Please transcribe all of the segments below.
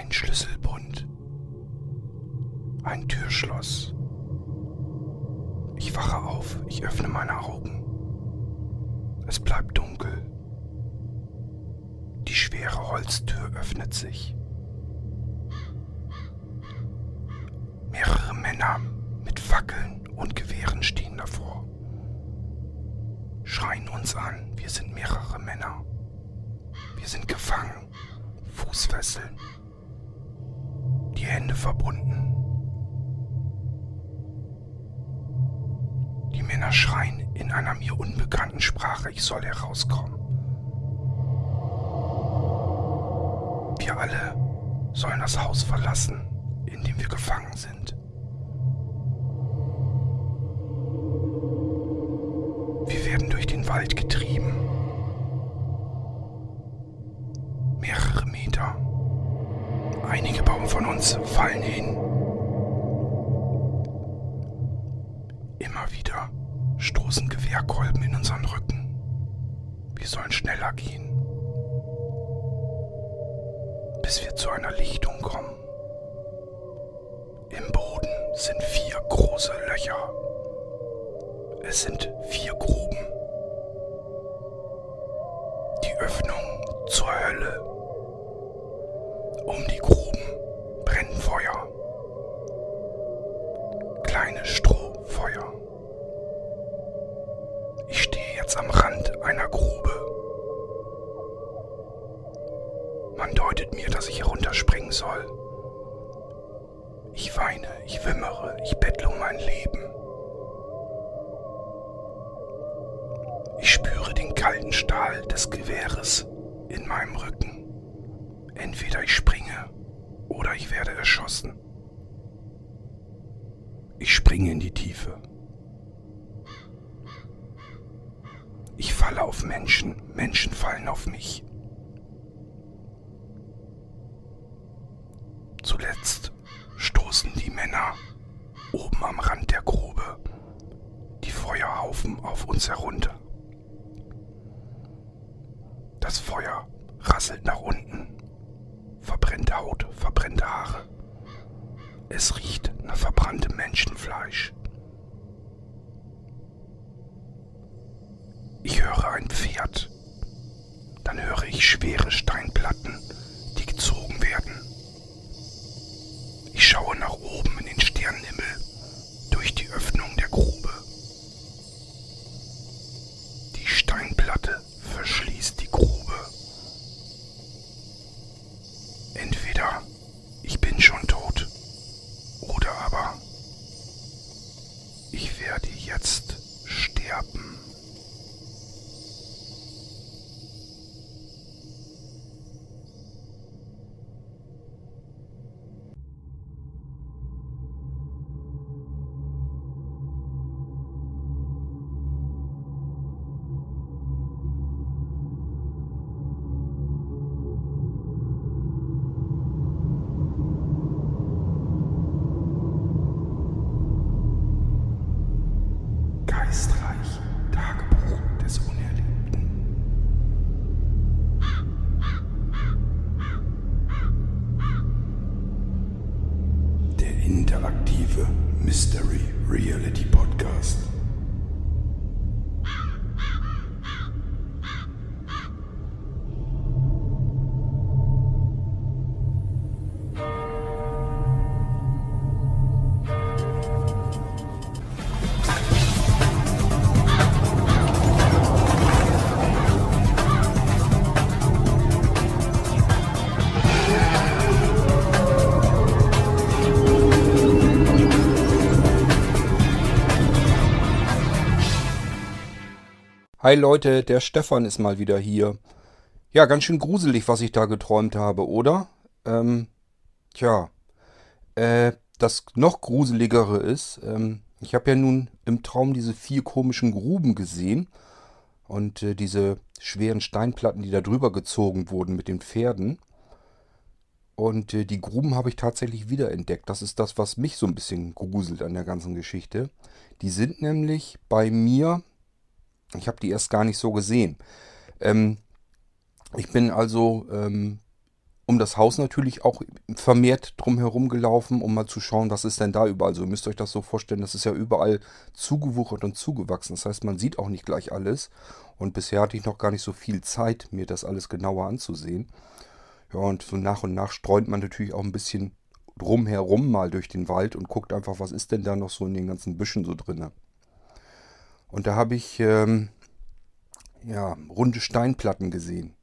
Ein Schlüsselbund. Ein Türschloss. Ich wache auf, ich öffne meine Augen. Es bleibt dunkel. Die schwere Holztür öffnet sich. Zuletzt stoßen die Männer oben am Rand der Grube die Feuerhaufen auf uns herunter. Das Feuer rasselt nach unten, verbrennte Haut, verbrennte Haare. Es riecht nach verbranntem Menschenfleisch. Ich höre ein Pferd. Dann höre ich schwere Steinplatten, Hi Leute, der Stefan ist mal wieder hier. Ja, ganz schön gruselig, was ich da geträumt habe, oder? Ähm, tja, äh, das noch gruseligere ist, ähm, ich habe ja nun im Traum diese vier komischen Gruben gesehen und äh, diese schweren Steinplatten, die da drüber gezogen wurden mit den Pferden. Und äh, die Gruben habe ich tatsächlich wiederentdeckt. Das ist das, was mich so ein bisschen gruselt an der ganzen Geschichte. Die sind nämlich bei mir ich habe die erst gar nicht so gesehen. Ähm, ich bin also ähm, um das Haus natürlich auch vermehrt drumherum gelaufen, um mal zu schauen, was ist denn da überall so. Ihr müsst euch das so vorstellen, das ist ja überall zugewuchert und zugewachsen. Das heißt, man sieht auch nicht gleich alles. Und bisher hatte ich noch gar nicht so viel Zeit, mir das alles genauer anzusehen. Ja, und so nach und nach streunt man natürlich auch ein bisschen drumherum mal durch den Wald und guckt einfach, was ist denn da noch so in den ganzen Büschen so drin. Und da habe ich ähm, ja, runde Steinplatten gesehen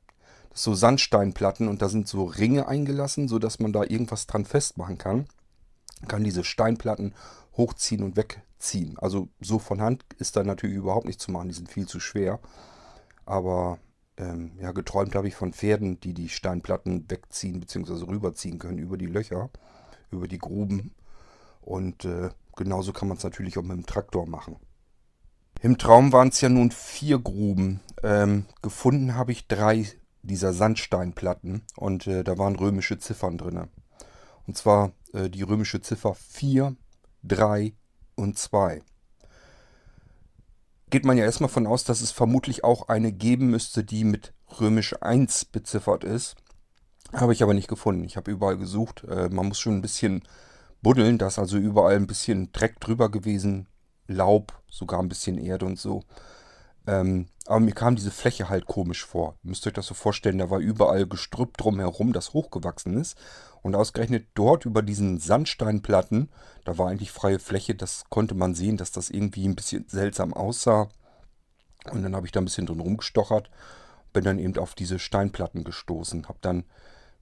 so Sandsteinplatten und da sind so Ringe eingelassen, sodass man da irgendwas dran festmachen kann. Kann diese Steinplatten hochziehen und wegziehen. Also so von Hand ist da natürlich überhaupt nicht zu machen, die sind viel zu schwer. Aber ähm, ja, geträumt habe ich von Pferden, die die Steinplatten wegziehen bzw. rüberziehen können über die Löcher, über die Gruben. Und äh, genauso kann man es natürlich auch mit dem Traktor machen. Im Traum waren es ja nun vier Gruben. Ähm, gefunden habe ich drei dieser Sandsteinplatten und äh, da waren römische Ziffern drin. Und zwar äh, die römische Ziffer 4, 3 und 2. Geht man ja erstmal von aus, dass es vermutlich auch eine geben müsste, die mit römisch 1 beziffert ist. Habe ich aber nicht gefunden. Ich habe überall gesucht. Äh, man muss schon ein bisschen buddeln. Da ist also überall ein bisschen Dreck drüber gewesen. Laub, sogar ein bisschen Erde und so. Ähm, aber mir kam diese Fläche halt komisch vor. Ihr müsst euch das so vorstellen, da war überall Gestrüpp drumherum, das hochgewachsen ist. Und ausgerechnet dort über diesen Sandsteinplatten, da war eigentlich freie Fläche, das konnte man sehen, dass das irgendwie ein bisschen seltsam aussah. Und dann habe ich da ein bisschen drin rumgestochert, bin dann eben auf diese Steinplatten gestoßen, habe dann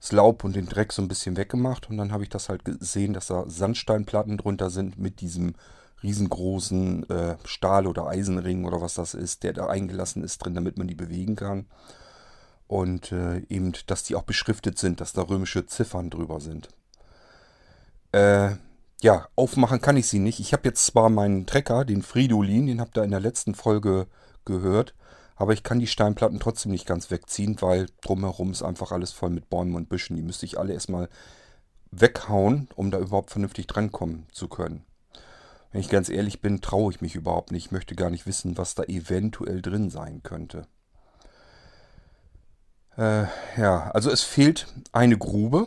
das Laub und den Dreck so ein bisschen weggemacht und dann habe ich das halt gesehen, dass da Sandsteinplatten drunter sind mit diesem riesengroßen äh, Stahl- oder Eisenring oder was das ist, der da eingelassen ist drin, damit man die bewegen kann. Und äh, eben, dass die auch beschriftet sind, dass da römische Ziffern drüber sind. Äh, ja, aufmachen kann ich sie nicht. Ich habe jetzt zwar meinen Trecker, den Fridolin, den habt ihr in der letzten Folge gehört, aber ich kann die Steinplatten trotzdem nicht ganz wegziehen, weil drumherum ist einfach alles voll mit Bäumen und Büschen. Die müsste ich alle erstmal weghauen, um da überhaupt vernünftig drankommen zu können. Wenn ich ganz ehrlich bin, traue ich mich überhaupt nicht. Ich möchte gar nicht wissen, was da eventuell drin sein könnte. Äh, ja, also es fehlt eine Grube.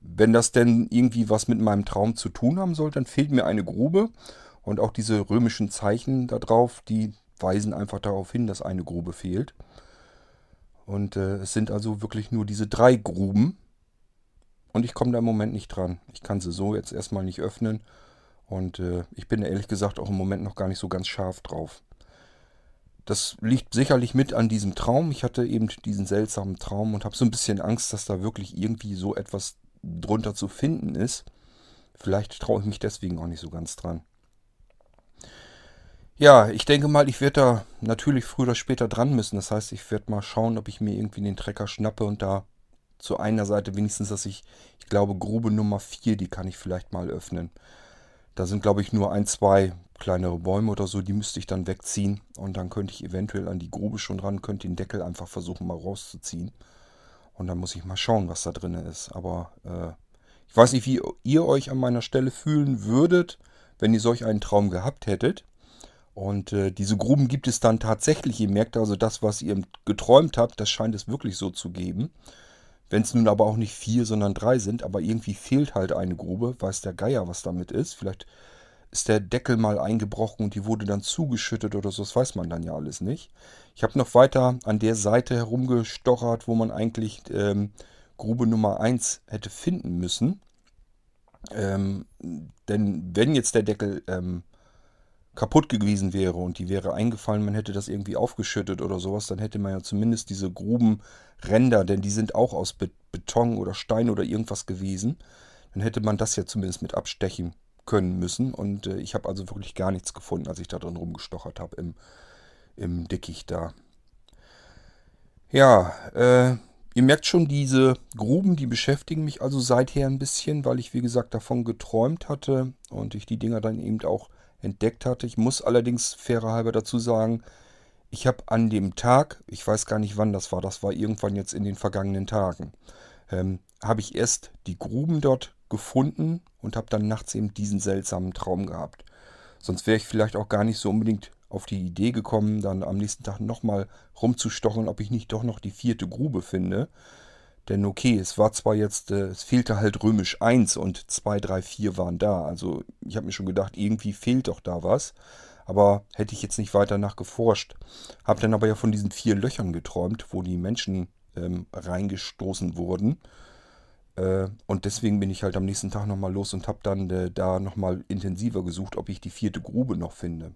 Wenn das denn irgendwie was mit meinem Traum zu tun haben soll, dann fehlt mir eine Grube. Und auch diese römischen Zeichen da drauf, die weisen einfach darauf hin, dass eine Grube fehlt. Und äh, es sind also wirklich nur diese drei Gruben. Und ich komme da im Moment nicht dran. Ich kann sie so jetzt erstmal nicht öffnen. Und äh, ich bin ehrlich gesagt auch im Moment noch gar nicht so ganz scharf drauf. Das liegt sicherlich mit an diesem Traum. Ich hatte eben diesen seltsamen Traum und habe so ein bisschen Angst, dass da wirklich irgendwie so etwas drunter zu finden ist. Vielleicht traue ich mich deswegen auch nicht so ganz dran. Ja, ich denke mal, ich werde da natürlich früher oder später dran müssen. Das heißt, ich werde mal schauen, ob ich mir irgendwie den Trecker schnappe und da zu einer Seite wenigstens, dass ich, ich glaube, Grube Nummer 4, die kann ich vielleicht mal öffnen. Da sind, glaube ich, nur ein, zwei kleinere Bäume oder so, die müsste ich dann wegziehen. Und dann könnte ich eventuell an die Grube schon ran, könnte den Deckel einfach versuchen mal rauszuziehen. Und dann muss ich mal schauen, was da drin ist. Aber äh, ich weiß nicht, wie ihr euch an meiner Stelle fühlen würdet, wenn ihr solch einen Traum gehabt hättet. Und äh, diese Gruben gibt es dann tatsächlich. Ihr merkt also, das, was ihr geträumt habt, das scheint es wirklich so zu geben. Wenn es nun aber auch nicht vier, sondern drei sind, aber irgendwie fehlt halt eine Grube, weiß der Geier, was damit ist. Vielleicht ist der Deckel mal eingebrochen und die wurde dann zugeschüttet oder so, das weiß man dann ja alles nicht. Ich habe noch weiter an der Seite herumgestochert, wo man eigentlich ähm, Grube Nummer 1 hätte finden müssen. Ähm, denn wenn jetzt der Deckel ähm, kaputt gewesen wäre und die wäre eingefallen, man hätte das irgendwie aufgeschüttet oder sowas, dann hätte man ja zumindest diese Grubenränder, denn die sind auch aus Beton oder Stein oder irgendwas gewesen, dann hätte man das ja zumindest mit abstechen können müssen. Und äh, ich habe also wirklich gar nichts gefunden, als ich da drin rumgestochert habe im, im Dickicht da. Ja, äh, ihr merkt schon, diese Gruben, die beschäftigen mich also seither ein bisschen, weil ich, wie gesagt, davon geträumt hatte und ich die Dinger dann eben auch entdeckt hatte. Ich muss allerdings fairer halber dazu sagen, ich habe an dem Tag, ich weiß gar nicht wann das war, das war irgendwann jetzt in den vergangenen Tagen, ähm, habe ich erst die Gruben dort gefunden und habe dann nachts eben diesen seltsamen Traum gehabt. Sonst wäre ich vielleicht auch gar nicht so unbedingt auf die Idee gekommen, dann am nächsten Tag nochmal rumzustochen, ob ich nicht doch noch die vierte Grube finde. Denn okay, es war zwar jetzt, äh, es fehlte halt römisch 1 und 2, 3, 4 waren da. Also ich habe mir schon gedacht, irgendwie fehlt doch da was. Aber hätte ich jetzt nicht weiter nachgeforscht. Habe dann aber ja von diesen vier Löchern geträumt, wo die Menschen ähm, reingestoßen wurden. Äh, und deswegen bin ich halt am nächsten Tag nochmal los und habe dann äh, da nochmal intensiver gesucht, ob ich die vierte Grube noch finde.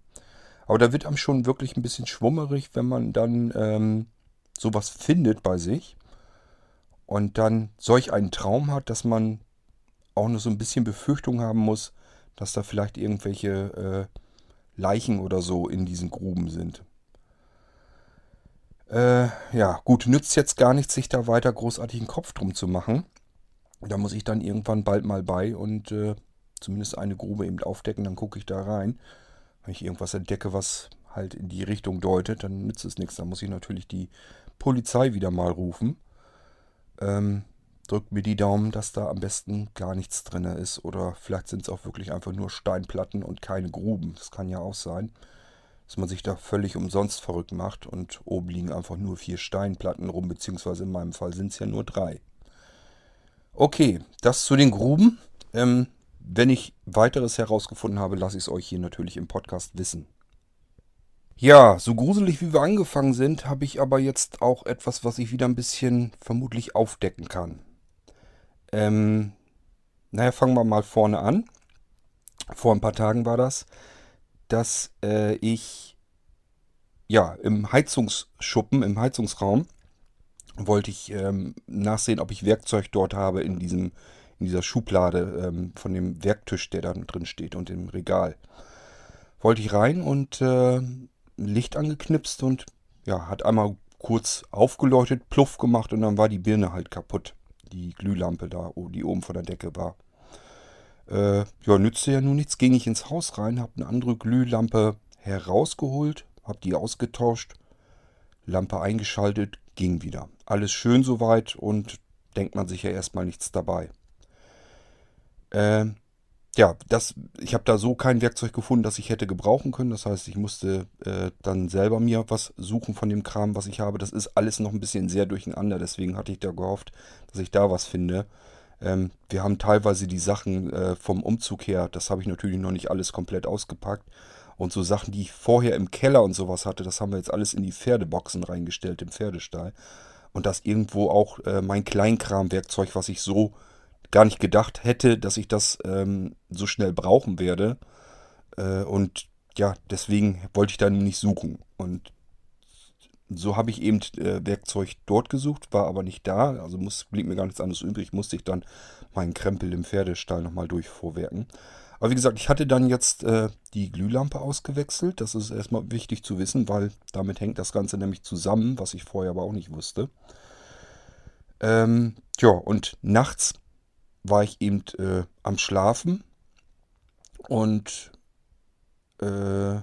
Aber da wird einem schon wirklich ein bisschen schwummerig, wenn man dann ähm, sowas findet bei sich und dann solch einen Traum hat, dass man auch nur so ein bisschen Befürchtung haben muss, dass da vielleicht irgendwelche äh, Leichen oder so in diesen Gruben sind. Äh, ja, gut, nützt jetzt gar nichts, sich da weiter großartig einen Kopf drum zu machen. Da muss ich dann irgendwann bald mal bei und äh, zumindest eine Grube eben aufdecken, dann gucke ich da rein. Wenn ich irgendwas entdecke, was halt in die Richtung deutet, dann nützt es nichts. Dann muss ich natürlich die Polizei wieder mal rufen. Ähm, drückt mir die Daumen, dass da am besten gar nichts drin ist. Oder vielleicht sind es auch wirklich einfach nur Steinplatten und keine Gruben. Das kann ja auch sein, dass man sich da völlig umsonst verrückt macht und oben liegen einfach nur vier Steinplatten rum, beziehungsweise in meinem Fall sind es ja nur drei. Okay, das zu den Gruben. Ähm, wenn ich weiteres herausgefunden habe, lasse ich es euch hier natürlich im Podcast wissen. Ja, so gruselig wie wir angefangen sind, habe ich aber jetzt auch etwas, was ich wieder ein bisschen vermutlich aufdecken kann. Ähm, naja, fangen wir mal vorne an. Vor ein paar Tagen war das, dass äh, ich ja im Heizungsschuppen, im Heizungsraum, wollte ich ähm, nachsehen, ob ich Werkzeug dort habe in diesem in dieser Schublade ähm, von dem Werktisch, der da drin steht und im Regal. Wollte ich rein und äh, Licht angeknipst und ja, hat einmal kurz aufgeleuchtet, pluff gemacht und dann war die Birne halt kaputt. Die Glühlampe da, die oben von der Decke war. Äh, ja, nützte ja nun nichts. Ging ich ins Haus rein, habe eine andere Glühlampe herausgeholt, habe die ausgetauscht, Lampe eingeschaltet, ging wieder. Alles schön soweit und denkt man sich ja erstmal nichts dabei. Äh, ja, das, ich habe da so kein Werkzeug gefunden, das ich hätte gebrauchen können. Das heißt, ich musste äh, dann selber mir was suchen von dem Kram, was ich habe. Das ist alles noch ein bisschen sehr durcheinander. Deswegen hatte ich da gehofft, dass ich da was finde. Ähm, wir haben teilweise die Sachen äh, vom Umzug her, das habe ich natürlich noch nicht alles komplett ausgepackt. Und so Sachen, die ich vorher im Keller und sowas hatte, das haben wir jetzt alles in die Pferdeboxen reingestellt, im Pferdestall. Und das irgendwo auch äh, mein Kleinkramwerkzeug, was ich so gar nicht gedacht hätte, dass ich das ähm, so schnell brauchen werde. Äh, und ja, deswegen wollte ich da nicht suchen. Und so habe ich eben äh, Werkzeug dort gesucht, war aber nicht da. Also muss, blieb mir gar nichts anderes übrig. Musste ich dann meinen Krempel im Pferdestall nochmal durchvorwerken. Aber wie gesagt, ich hatte dann jetzt äh, die Glühlampe ausgewechselt. Das ist erstmal wichtig zu wissen, weil damit hängt das Ganze nämlich zusammen, was ich vorher aber auch nicht wusste. Ähm, ja, und nachts war ich eben äh, am Schlafen und äh,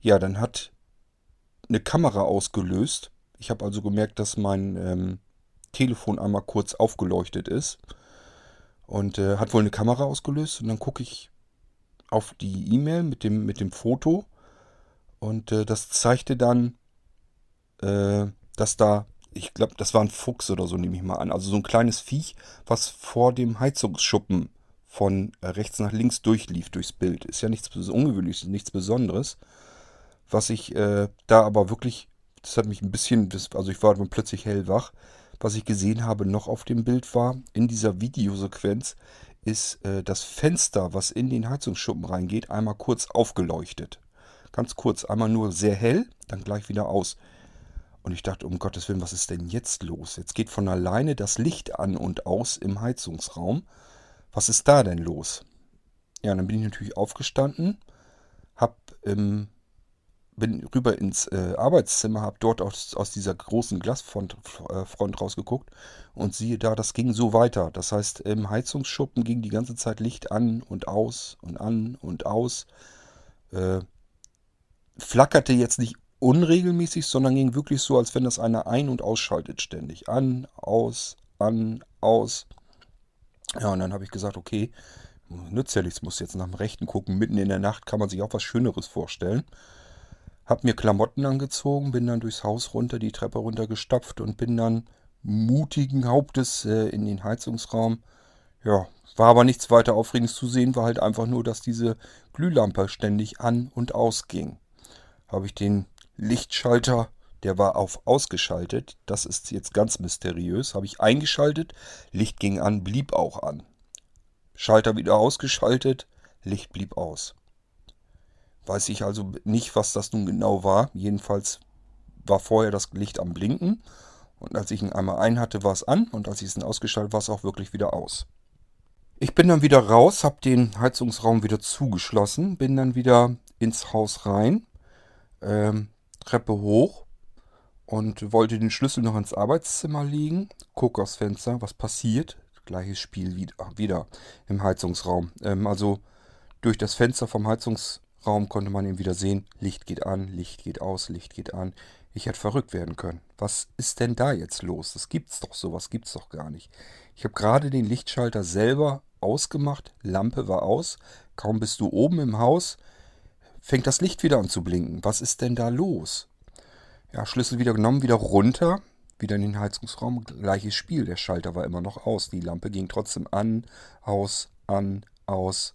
ja, dann hat eine Kamera ausgelöst. Ich habe also gemerkt, dass mein ähm, Telefon einmal kurz aufgeleuchtet ist und äh, hat wohl eine Kamera ausgelöst und dann gucke ich auf die E-Mail mit dem, mit dem Foto und äh, das zeigte dann, äh, dass da ich glaube, das war ein Fuchs oder so, nehme ich mal an. Also so ein kleines Viech, was vor dem Heizungsschuppen von rechts nach links durchlief durchs Bild. Ist ja nichts Ungewöhnliches, nichts Besonderes. Was ich äh, da aber wirklich, das hat mich ein bisschen, also ich war dann plötzlich hellwach. Was ich gesehen habe noch auf dem Bild war, in dieser Videosequenz ist äh, das Fenster, was in den Heizungsschuppen reingeht, einmal kurz aufgeleuchtet. Ganz kurz, einmal nur sehr hell, dann gleich wieder aus. Und ich dachte, um Gottes Willen, was ist denn jetzt los? Jetzt geht von alleine das Licht an und aus im Heizungsraum. Was ist da denn los? Ja, dann bin ich natürlich aufgestanden, hab, ähm, bin rüber ins äh, Arbeitszimmer, habe dort aus, aus dieser großen Glasfront äh, Front rausgeguckt und siehe da, das ging so weiter. Das heißt, im Heizungsschuppen ging die ganze Zeit Licht an und aus und an und aus. Äh, flackerte jetzt nicht unregelmäßig, sondern ging wirklich so, als wenn das einer ein- und ausschaltet ständig. An, aus, an, aus. Ja, und dann habe ich gesagt, okay, nützt ja nichts, muss jetzt nach dem Rechten gucken. Mitten in der Nacht kann man sich auch was Schöneres vorstellen. Hab mir Klamotten angezogen, bin dann durchs Haus runter, die Treppe runter gestapft und bin dann mutigen Hauptes äh, in den Heizungsraum. Ja, war aber nichts weiter Aufregendes zu sehen, war halt einfach nur, dass diese Glühlampe ständig an und ausging. Habe ich den Lichtschalter, der war auf ausgeschaltet, das ist jetzt ganz mysteriös, habe ich eingeschaltet, Licht ging an, blieb auch an. Schalter wieder ausgeschaltet, Licht blieb aus. Weiß ich also nicht, was das nun genau war. Jedenfalls war vorher das Licht am Blinken. Und als ich ihn einmal ein hatte, war es an. Und als ich es ausgeschaltet war es auch wirklich wieder aus. Ich bin dann wieder raus, habe den Heizungsraum wieder zugeschlossen, bin dann wieder ins Haus rein, ähm, Treppe hoch und wollte den Schlüssel noch ins Arbeitszimmer legen. Guck aufs Fenster, was passiert. Gleiches Spiel wieder, wieder im Heizungsraum. Ähm, also durch das Fenster vom Heizungsraum konnte man eben wieder sehen, Licht geht an, Licht geht aus, Licht geht an. Ich hätte verrückt werden können. Was ist denn da jetzt los? Das gibt's doch sowas, gibt's doch gar nicht. Ich habe gerade den Lichtschalter selber ausgemacht, Lampe war aus. Kaum bist du oben im Haus, fängt das Licht wieder an zu blinken. Was ist denn da los? Ja, Schlüssel wieder genommen, wieder runter, wieder in den Heizungsraum. Gleiches Spiel. Der Schalter war immer noch aus. Die Lampe ging trotzdem an, aus, an, aus.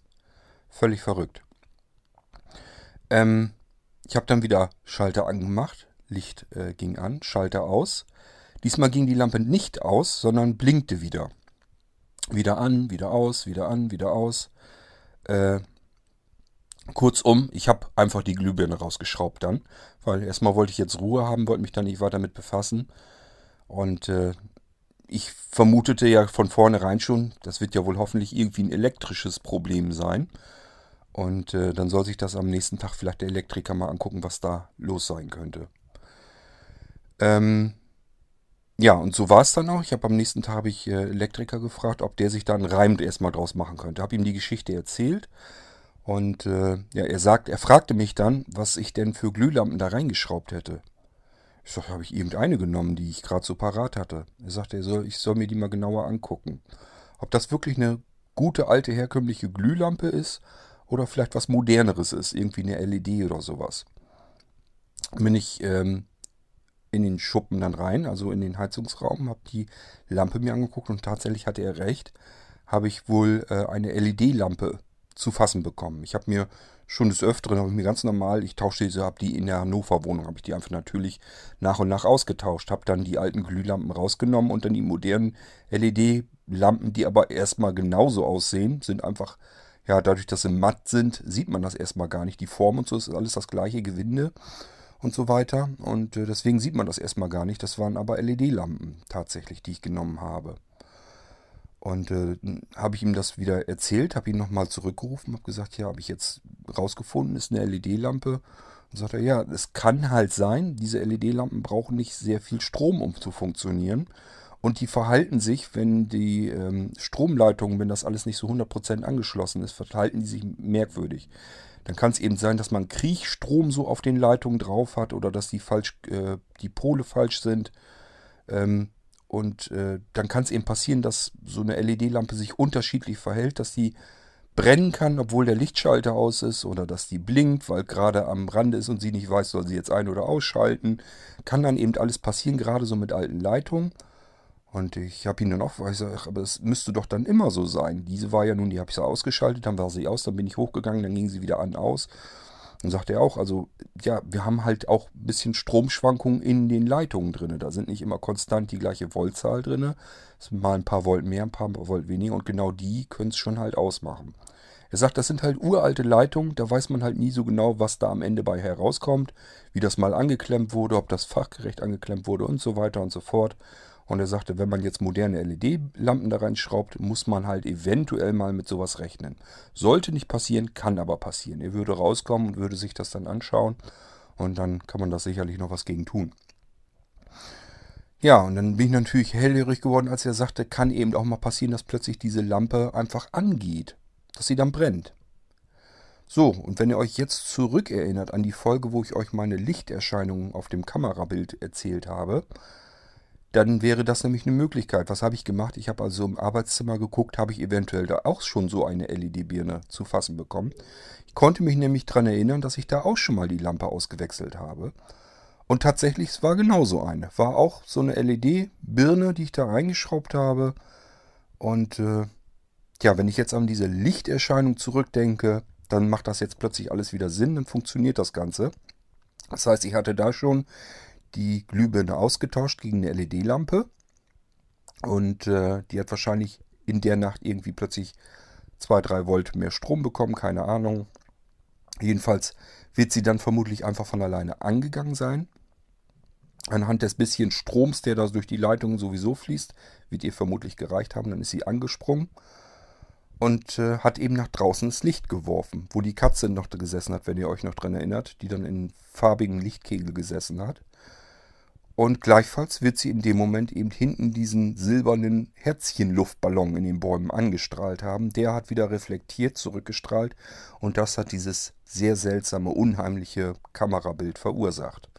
Völlig verrückt. Ähm, ich habe dann wieder Schalter angemacht. Licht äh, ging an, Schalter aus. Diesmal ging die Lampe nicht aus, sondern blinkte wieder. Wieder an, wieder aus, wieder an, wieder aus. Äh, kurzum, ich habe einfach die Glühbirne rausgeschraubt dann, weil erstmal wollte ich jetzt Ruhe haben, wollte mich dann nicht weiter damit befassen. Und äh, ich vermutete ja von vornherein schon, das wird ja wohl hoffentlich irgendwie ein elektrisches Problem sein. Und äh, dann soll sich das am nächsten Tag vielleicht der Elektriker mal angucken, was da los sein könnte. Ähm, ja, und so war es dann auch. Ich habe am nächsten Tag ich, äh, Elektriker gefragt, ob der sich da einen Reim erstmal draus machen könnte. Habe ihm die Geschichte erzählt. Und äh, ja, er sagt, er fragte mich dann, was ich denn für Glühlampen da reingeschraubt hätte. Ich sag, habe ich irgendeine genommen, die ich gerade so parat hatte. Er sagte, er soll, ich soll mir die mal genauer angucken. Ob das wirklich eine gute alte herkömmliche Glühlampe ist oder vielleicht was moderneres ist, irgendwie eine LED oder sowas. Bin ich ähm, in den Schuppen dann rein, also in den Heizungsraum, habe die Lampe mir angeguckt und tatsächlich hatte er recht, habe ich wohl äh, eine LED-Lampe zu fassen bekommen. Ich habe mir schon des Öfteren, habe ich mir ganz normal, ich tausche diese, habe die in der Hannover Wohnung, habe ich die einfach natürlich nach und nach ausgetauscht, habe dann die alten Glühlampen rausgenommen und dann die modernen LED-Lampen, die aber erstmal genauso aussehen, sind einfach, ja, dadurch, dass sie matt sind, sieht man das erstmal gar nicht. Die Form und so ist alles das gleiche Gewinde und so weiter. Und äh, deswegen sieht man das erstmal gar nicht. Das waren aber LED-Lampen tatsächlich, die ich genommen habe. Und äh, habe ich ihm das wieder erzählt, habe ihn nochmal zurückgerufen, habe gesagt, ja, habe ich jetzt rausgefunden, ist eine LED-Lampe. Und sagt er, ja, es kann halt sein, diese LED-Lampen brauchen nicht sehr viel Strom, um zu funktionieren. Und die verhalten sich, wenn die ähm, Stromleitungen, wenn das alles nicht so 100% angeschlossen ist, verhalten die sich merkwürdig. Dann kann es eben sein, dass man Kriechstrom so auf den Leitungen drauf hat oder dass die, falsch, äh, die Pole falsch sind. Ähm, und äh, dann kann es eben passieren, dass so eine LED-Lampe sich unterschiedlich verhält, dass die brennen kann, obwohl der Lichtschalter aus ist oder dass die blinkt, weil gerade am Rande ist und sie nicht weiß, soll sie jetzt ein- oder ausschalten. Kann dann eben alles passieren, gerade so mit alten Leitungen. Und ich habe ihn dann auch, ich sag, aber es müsste doch dann immer so sein. Diese war ja nun, die habe ich so ausgeschaltet, dann war sie aus, dann bin ich hochgegangen, dann ging sie wieder an, aus. Und sagt er auch, also ja, wir haben halt auch ein bisschen Stromschwankungen in den Leitungen drin. Da sind nicht immer konstant die gleiche Voltzahl drin. Es sind mal ein paar Volt mehr, ein paar Volt weniger und genau die können es schon halt ausmachen. Er sagt, das sind halt uralte Leitungen, da weiß man halt nie so genau, was da am Ende bei herauskommt, wie das mal angeklemmt wurde, ob das fachgerecht angeklemmt wurde und so weiter und so fort. Und er sagte, wenn man jetzt moderne LED-Lampen da reinschraubt, muss man halt eventuell mal mit sowas rechnen. Sollte nicht passieren, kann aber passieren. Er würde rauskommen und würde sich das dann anschauen und dann kann man da sicherlich noch was gegen tun. Ja, und dann bin ich natürlich hellhörig geworden, als er sagte, kann eben auch mal passieren, dass plötzlich diese Lampe einfach angeht, dass sie dann brennt. So, und wenn ihr euch jetzt zurückerinnert an die Folge, wo ich euch meine Lichterscheinungen auf dem Kamerabild erzählt habe, dann wäre das nämlich eine Möglichkeit. Was habe ich gemacht? Ich habe also im Arbeitszimmer geguckt, habe ich eventuell da auch schon so eine LED-Birne zu fassen bekommen. Ich konnte mich nämlich daran erinnern, dass ich da auch schon mal die Lampe ausgewechselt habe. Und tatsächlich, es war genauso eine. War auch so eine LED-Birne, die ich da reingeschraubt habe. Und äh, ja, wenn ich jetzt an diese Lichterscheinung zurückdenke, dann macht das jetzt plötzlich alles wieder Sinn, dann funktioniert das Ganze. Das heißt, ich hatte da schon die Glühbirne ausgetauscht gegen eine LED-Lampe. Und äh, die hat wahrscheinlich in der Nacht irgendwie plötzlich 2-3 Volt mehr Strom bekommen, keine Ahnung. Jedenfalls wird sie dann vermutlich einfach von alleine angegangen sein. Anhand des bisschen Stroms, der da durch die Leitungen sowieso fließt, wird ihr vermutlich gereicht haben. Dann ist sie angesprungen und äh, hat eben nach draußen das Licht geworfen, wo die Katze noch gesessen hat, wenn ihr euch noch dran erinnert, die dann in farbigen Lichtkegel gesessen hat. Und gleichfalls wird sie in dem Moment eben hinten diesen silbernen Herzchenluftballon in den Bäumen angestrahlt haben. Der hat wieder reflektiert, zurückgestrahlt und das hat dieses sehr seltsame, unheimliche Kamerabild verursacht.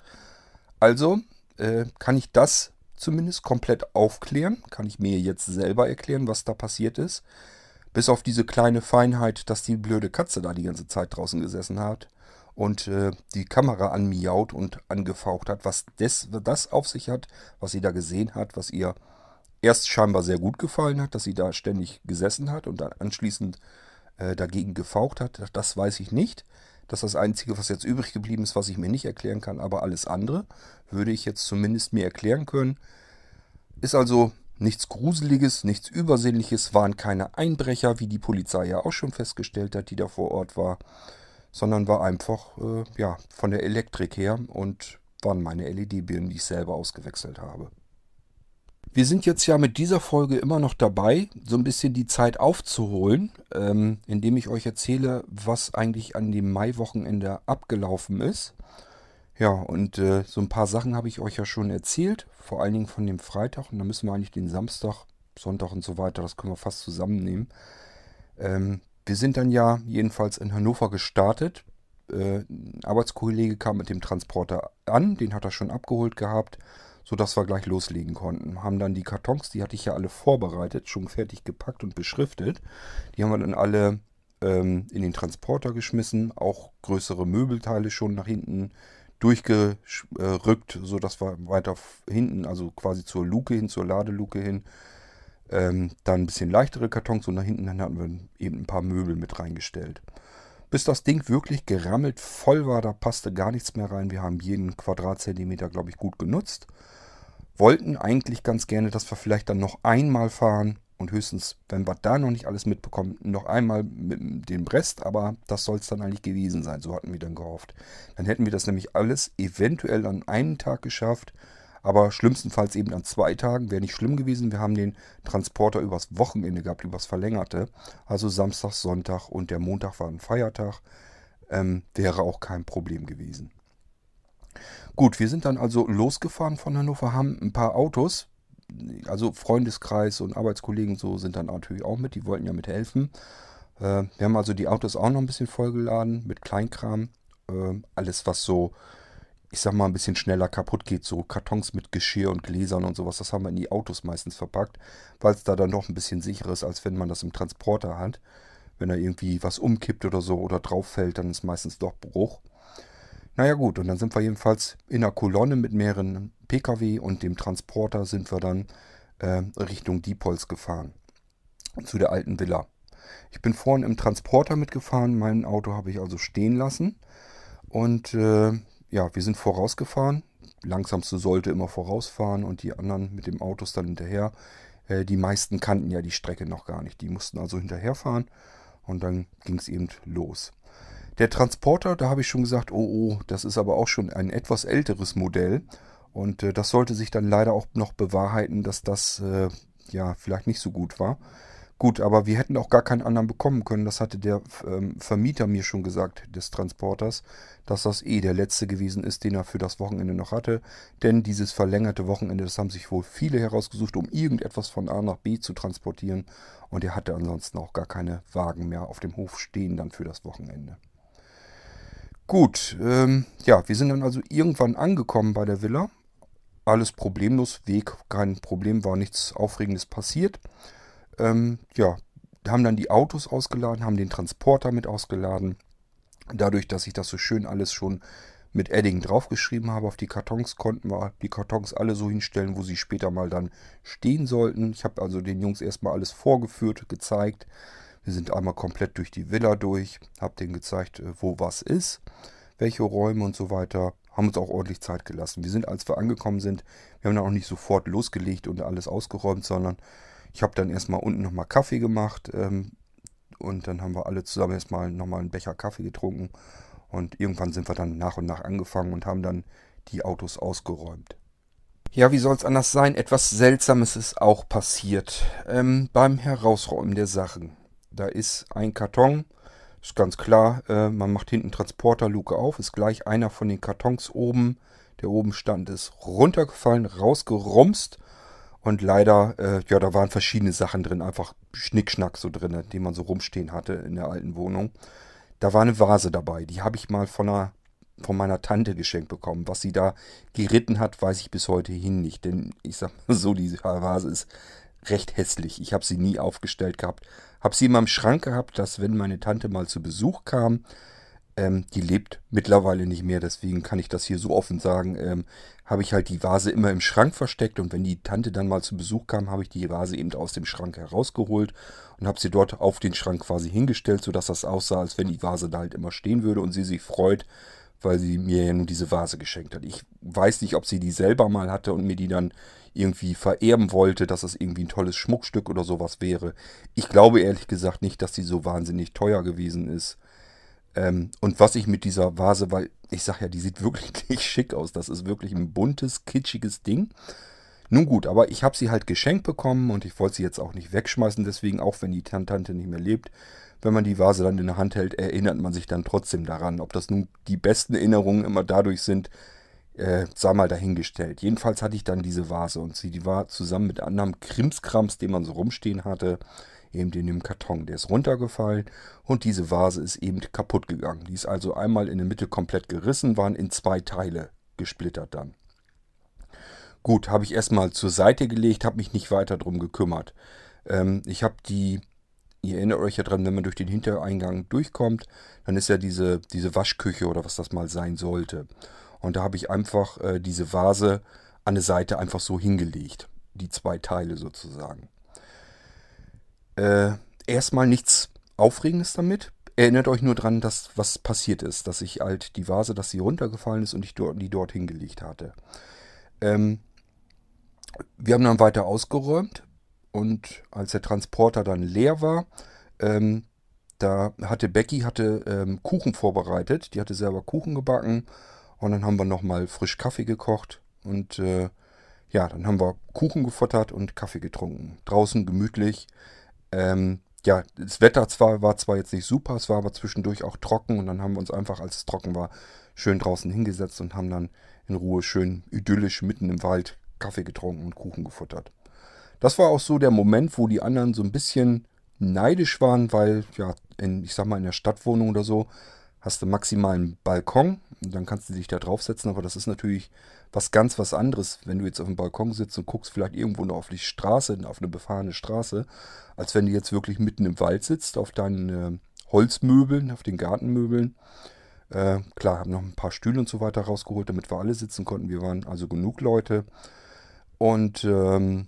Also äh, kann ich das zumindest komplett aufklären, kann ich mir jetzt selber erklären, was da passiert ist. Bis auf diese kleine Feinheit, dass die blöde Katze da die ganze Zeit draußen gesessen hat und äh, die Kamera anmiaut und angefaucht hat, was das, das auf sich hat, was sie da gesehen hat, was ihr erst scheinbar sehr gut gefallen hat, dass sie da ständig gesessen hat und dann anschließend äh, dagegen gefaucht hat, das weiß ich nicht. Das ist das Einzige, was jetzt übrig geblieben ist, was ich mir nicht erklären kann, aber alles andere würde ich jetzt zumindest mir erklären können. Ist also nichts Gruseliges, nichts Übersinnliches, waren keine Einbrecher, wie die Polizei ja auch schon festgestellt hat, die da vor Ort war sondern war einfach äh, ja, von der Elektrik her und waren meine LED-Birnen, die ich selber ausgewechselt habe. Wir sind jetzt ja mit dieser Folge immer noch dabei, so ein bisschen die Zeit aufzuholen, ähm, indem ich euch erzähle, was eigentlich an dem Maiwochenende abgelaufen ist. Ja, und äh, so ein paar Sachen habe ich euch ja schon erzählt, vor allen Dingen von dem Freitag. Und da müssen wir eigentlich den Samstag, Sonntag und so weiter, das können wir fast zusammennehmen. Ähm, wir sind dann ja jedenfalls in Hannover gestartet. Äh, ein Arbeitskollege kam mit dem Transporter an, den hat er schon abgeholt gehabt, sodass wir gleich loslegen konnten. Haben dann die Kartons, die hatte ich ja alle vorbereitet, schon fertig gepackt und beschriftet. Die haben wir dann alle ähm, in den Transporter geschmissen, auch größere Möbelteile schon nach hinten durchgerückt, sodass wir weiter hinten, also quasi zur Luke hin, zur Ladeluke hin, ähm, dann ein bisschen leichtere Kartons und nach hinten dann hatten wir eben ein paar Möbel mit reingestellt. Bis das Ding wirklich gerammelt voll war, da passte gar nichts mehr rein. Wir haben jeden Quadratzentimeter, glaube ich, gut genutzt. Wollten eigentlich ganz gerne, dass wir vielleicht dann noch einmal fahren und höchstens, wenn wir da noch nicht alles mitbekommen, noch einmal mit dem Rest, aber das soll es dann eigentlich gewesen sein. So hatten wir dann gehofft. Dann hätten wir das nämlich alles eventuell an einem Tag geschafft aber schlimmstenfalls eben an zwei Tagen wäre nicht schlimm gewesen. Wir haben den Transporter übers Wochenende gehabt, übers Verlängerte. Also Samstag, Sonntag und der Montag war ein Feiertag. Ähm, wäre auch kein Problem gewesen. Gut, wir sind dann also losgefahren von Hannover, haben ein paar Autos, also Freundeskreis und Arbeitskollegen so sind dann natürlich auch mit, die wollten ja mithelfen. Äh, wir haben also die Autos auch noch ein bisschen vollgeladen mit Kleinkram. Äh, alles, was so ich sag mal, ein bisschen schneller kaputt geht. So Kartons mit Geschirr und Gläsern und sowas, das haben wir in die Autos meistens verpackt, weil es da dann doch ein bisschen sicherer ist, als wenn man das im Transporter hat. Wenn da irgendwie was umkippt oder so oder drauf fällt, dann ist meistens doch Bruch. Naja gut, und dann sind wir jedenfalls in einer Kolonne mit mehreren Pkw und dem Transporter sind wir dann äh, Richtung Diepholz gefahren. Zu der alten Villa. Ich bin vorhin im Transporter mitgefahren, mein Auto habe ich also stehen lassen. Und äh, ja, wir sind vorausgefahren. Langsamste sollte immer vorausfahren und die anderen mit dem Autos dann hinterher. Äh, die meisten kannten ja die Strecke noch gar nicht. Die mussten also hinterherfahren und dann ging es eben los. Der Transporter, da habe ich schon gesagt, oh oh, das ist aber auch schon ein etwas älteres Modell. Und äh, das sollte sich dann leider auch noch bewahrheiten, dass das äh, ja vielleicht nicht so gut war. Gut, aber wir hätten auch gar keinen anderen bekommen können. Das hatte der ähm, Vermieter mir schon gesagt, des Transporters, dass das eh der letzte gewesen ist, den er für das Wochenende noch hatte. Denn dieses verlängerte Wochenende, das haben sich wohl viele herausgesucht, um irgendetwas von A nach B zu transportieren. Und er hatte ansonsten auch gar keine Wagen mehr auf dem Hof stehen dann für das Wochenende. Gut, ähm, ja, wir sind dann also irgendwann angekommen bei der Villa. Alles problemlos, Weg kein Problem, war nichts Aufregendes passiert. Ähm, ja, haben dann die Autos ausgeladen, haben den Transporter mit ausgeladen. Dadurch, dass ich das so schön alles schon mit Edding draufgeschrieben habe auf die Kartons, konnten wir die Kartons alle so hinstellen, wo sie später mal dann stehen sollten. Ich habe also den Jungs erstmal alles vorgeführt, gezeigt. Wir sind einmal komplett durch die Villa durch, habe denen gezeigt, äh, wo was ist, welche Räume und so weiter. Haben uns auch ordentlich Zeit gelassen. Wir sind, als wir angekommen sind, wir haben dann auch nicht sofort losgelegt und alles ausgeräumt, sondern ich habe dann erstmal unten nochmal Kaffee gemacht ähm, und dann haben wir alle zusammen erstmal nochmal einen Becher Kaffee getrunken und irgendwann sind wir dann nach und nach angefangen und haben dann die Autos ausgeräumt. Ja, wie soll es anders sein? Etwas Seltsames ist auch passiert ähm, beim Herausräumen der Sachen. Da ist ein Karton, ist ganz klar, äh, man macht hinten Transporterluke auf, ist gleich einer von den Kartons oben, der oben stand, ist runtergefallen, rausgerumst und leider, äh, ja, da waren verschiedene Sachen drin, einfach Schnickschnack so drin, die man so rumstehen hatte in der alten Wohnung. Da war eine Vase dabei. Die habe ich mal von, einer, von meiner Tante geschenkt bekommen. Was sie da geritten hat, weiß ich bis heute hin nicht. Denn ich sag mal so, diese Vase ist recht hässlich. Ich habe sie nie aufgestellt gehabt. Habe sie in meinem Schrank gehabt, dass wenn meine Tante mal zu Besuch kam, ähm, die lebt mittlerweile nicht mehr, deswegen kann ich das hier so offen sagen. Ähm, habe ich halt die Vase immer im Schrank versteckt und wenn die Tante dann mal zu Besuch kam, habe ich die Vase eben aus dem Schrank herausgeholt und habe sie dort auf den Schrank quasi hingestellt, sodass das aussah, als wenn die Vase da halt immer stehen würde und sie sich freut, weil sie mir ja nun diese Vase geschenkt hat. Ich weiß nicht, ob sie die selber mal hatte und mir die dann irgendwie vererben wollte, dass das irgendwie ein tolles Schmuckstück oder sowas wäre. Ich glaube ehrlich gesagt nicht, dass die so wahnsinnig teuer gewesen ist. Ähm, und was ich mit dieser Vase, weil ich sage ja, die sieht wirklich nicht schick aus. Das ist wirklich ein buntes, kitschiges Ding. Nun gut, aber ich habe sie halt geschenkt bekommen und ich wollte sie jetzt auch nicht wegschmeißen. Deswegen, auch wenn die Tante nicht mehr lebt, wenn man die Vase dann in der Hand hält, erinnert man sich dann trotzdem daran. Ob das nun die besten Erinnerungen immer dadurch sind, äh, sei mal dahingestellt. Jedenfalls hatte ich dann diese Vase und sie die war zusammen mit anderem Krimskrams, den man so rumstehen hatte, eben in dem Karton. Der ist runtergefallen und diese Vase ist eben kaputt gegangen. Die ist also einmal in der Mitte komplett gerissen, waren in zwei Teile gesplittert dann. Gut, habe ich erstmal zur Seite gelegt, habe mich nicht weiter drum gekümmert. Ähm, ich habe die, ihr erinnert euch ja dran, wenn man durch den Hintereingang durchkommt, dann ist ja diese, diese Waschküche oder was das mal sein sollte. Und da habe ich einfach äh, diese Vase an der Seite einfach so hingelegt. Die zwei Teile sozusagen. Äh, erstmal nichts Aufregendes damit. Erinnert euch nur dran, dass was passiert ist, dass ich halt die Vase, dass sie runtergefallen ist und ich dort, die dort hingelegt hatte. Ähm, wir haben dann weiter ausgeräumt und als der Transporter dann leer war, ähm, da hatte Becky hatte ähm, Kuchen vorbereitet. Die hatte selber Kuchen gebacken und dann haben wir nochmal frisch Kaffee gekocht und äh, ja, dann haben wir Kuchen gefuttert und Kaffee getrunken. Draußen gemütlich. Ähm, ja, das Wetter zwar, war zwar jetzt nicht super, es war aber zwischendurch auch trocken und dann haben wir uns einfach, als es trocken war, schön draußen hingesetzt und haben dann in Ruhe schön idyllisch mitten im Wald Kaffee getrunken und Kuchen gefuttert. Das war auch so der Moment, wo die anderen so ein bisschen neidisch waren, weil, ja, in, ich sag mal, in der Stadtwohnung oder so, hast du maximal einen Balkon und dann kannst du dich da draufsetzen, aber das ist natürlich was ganz was anderes, wenn du jetzt auf dem Balkon sitzt und guckst vielleicht irgendwo noch auf die Straße, auf eine befahrene Straße, als wenn du jetzt wirklich mitten im Wald sitzt, auf deinen äh, Holzmöbeln, auf den Gartenmöbeln. Äh, klar, haben noch ein paar Stühle und so weiter rausgeholt, damit wir alle sitzen konnten. Wir waren also genug Leute. Und ähm,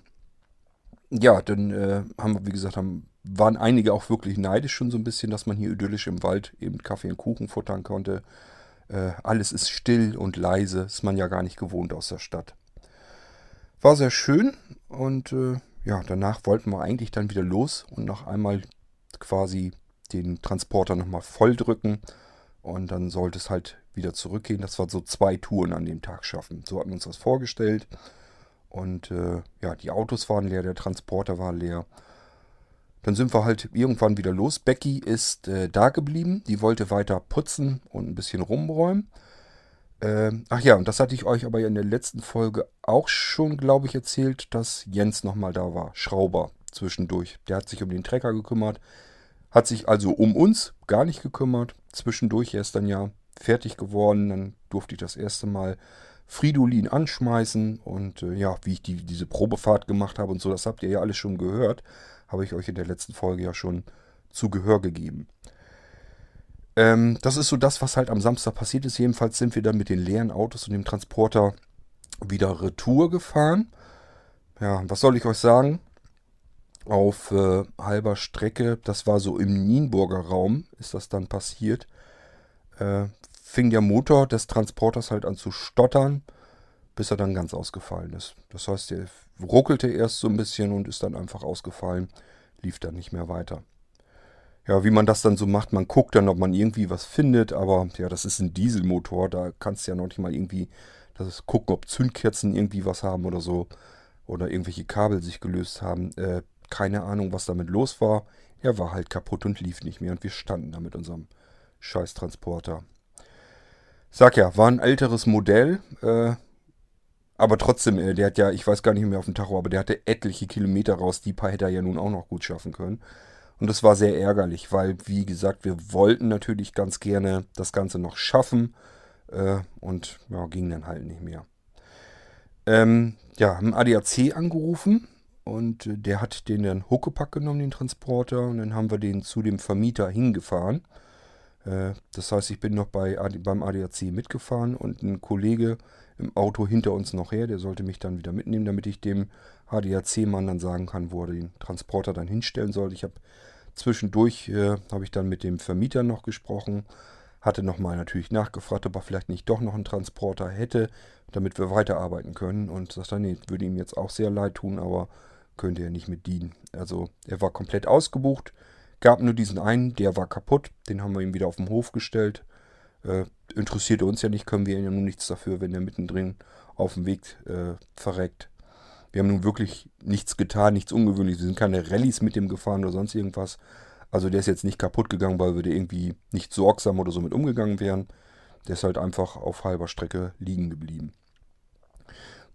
ja, dann äh, haben wir, wie gesagt, haben, waren einige auch wirklich neidisch schon so ein bisschen, dass man hier idyllisch im Wald eben Kaffee und Kuchen futtern konnte. Äh, alles ist still und leise, ist man ja gar nicht gewohnt aus der Stadt. War sehr schön und äh, ja, danach wollten wir eigentlich dann wieder los und noch einmal quasi den Transporter nochmal voll drücken und dann sollte es halt wieder zurückgehen. Das war so zwei Touren an dem Tag schaffen. So hatten wir uns das vorgestellt. Und äh, ja, die Autos waren leer, der Transporter war leer. Dann sind wir halt irgendwann wieder los. Becky ist äh, da geblieben. Die wollte weiter putzen und ein bisschen rumräumen. Ähm, ach ja, und das hatte ich euch aber in der letzten Folge auch schon, glaube ich, erzählt, dass Jens nochmal da war. Schrauber zwischendurch. Der hat sich um den Trecker gekümmert. Hat sich also um uns gar nicht gekümmert. Zwischendurch er ist dann ja fertig geworden. Dann durfte ich das erste Mal Fridolin anschmeißen. Und äh, ja, wie ich die, diese Probefahrt gemacht habe und so, das habt ihr ja alles schon gehört habe ich euch in der letzten Folge ja schon zu Gehör gegeben. Ähm, das ist so das, was halt am Samstag passiert ist. Jedenfalls sind wir dann mit den leeren Autos und dem Transporter wieder Retour gefahren. Ja, was soll ich euch sagen? Auf äh, halber Strecke, das war so im Nienburger Raum, ist das dann passiert, äh, fing der Motor des Transporters halt an zu stottern, bis er dann ganz ausgefallen ist. Das heißt, der ruckelte erst so ein bisschen und ist dann einfach ausgefallen, lief dann nicht mehr weiter. Ja, wie man das dann so macht, man guckt dann, ob man irgendwie was findet, aber ja, das ist ein Dieselmotor, da kannst du ja noch nicht mal irgendwie das gucken, ob Zündkerzen irgendwie was haben oder so oder irgendwelche Kabel sich gelöst haben. Äh, keine Ahnung, was damit los war. Er war halt kaputt und lief nicht mehr und wir standen da mit unserem Scheißtransporter. Sag ja, war ein älteres Modell, äh, aber trotzdem, äh, der hat ja, ich weiß gar nicht mehr auf dem Tacho, aber der hatte etliche Kilometer raus. Die paar hätte er ja nun auch noch gut schaffen können. Und das war sehr ärgerlich, weil, wie gesagt, wir wollten natürlich ganz gerne das Ganze noch schaffen. Äh, und ja, ging dann halt nicht mehr. Ähm, ja, haben ADAC angerufen und äh, der hat den dann Huckepack genommen, den Transporter. Und dann haben wir den zu dem Vermieter hingefahren. Äh, das heißt, ich bin noch bei, beim ADAC mitgefahren und ein Kollege im Auto hinter uns noch her, der sollte mich dann wieder mitnehmen, damit ich dem ADAC-Mann dann sagen kann, wo er den Transporter dann hinstellen soll. Ich habe zwischendurch, äh, habe ich dann mit dem Vermieter noch gesprochen, hatte nochmal natürlich nachgefragt, ob er vielleicht nicht doch noch einen Transporter hätte, damit wir weiterarbeiten können. Und sagte, nee, würde ihm jetzt auch sehr leid tun, aber könnte er nicht mit dienen. Also er war komplett ausgebucht, gab nur diesen einen, der war kaputt, den haben wir ihm wieder auf den Hof gestellt. Äh, interessierte uns ja nicht, können wir ja nun nichts dafür, wenn er mittendrin auf dem Weg äh, verreckt. Wir haben nun wirklich nichts getan, nichts Ungewöhnliches. Wir sind keine Rallyes mit dem gefahren oder sonst irgendwas. Also der ist jetzt nicht kaputt gegangen, weil wir da irgendwie nicht sorgsam oder so mit umgegangen wären. Der ist halt einfach auf halber Strecke liegen geblieben.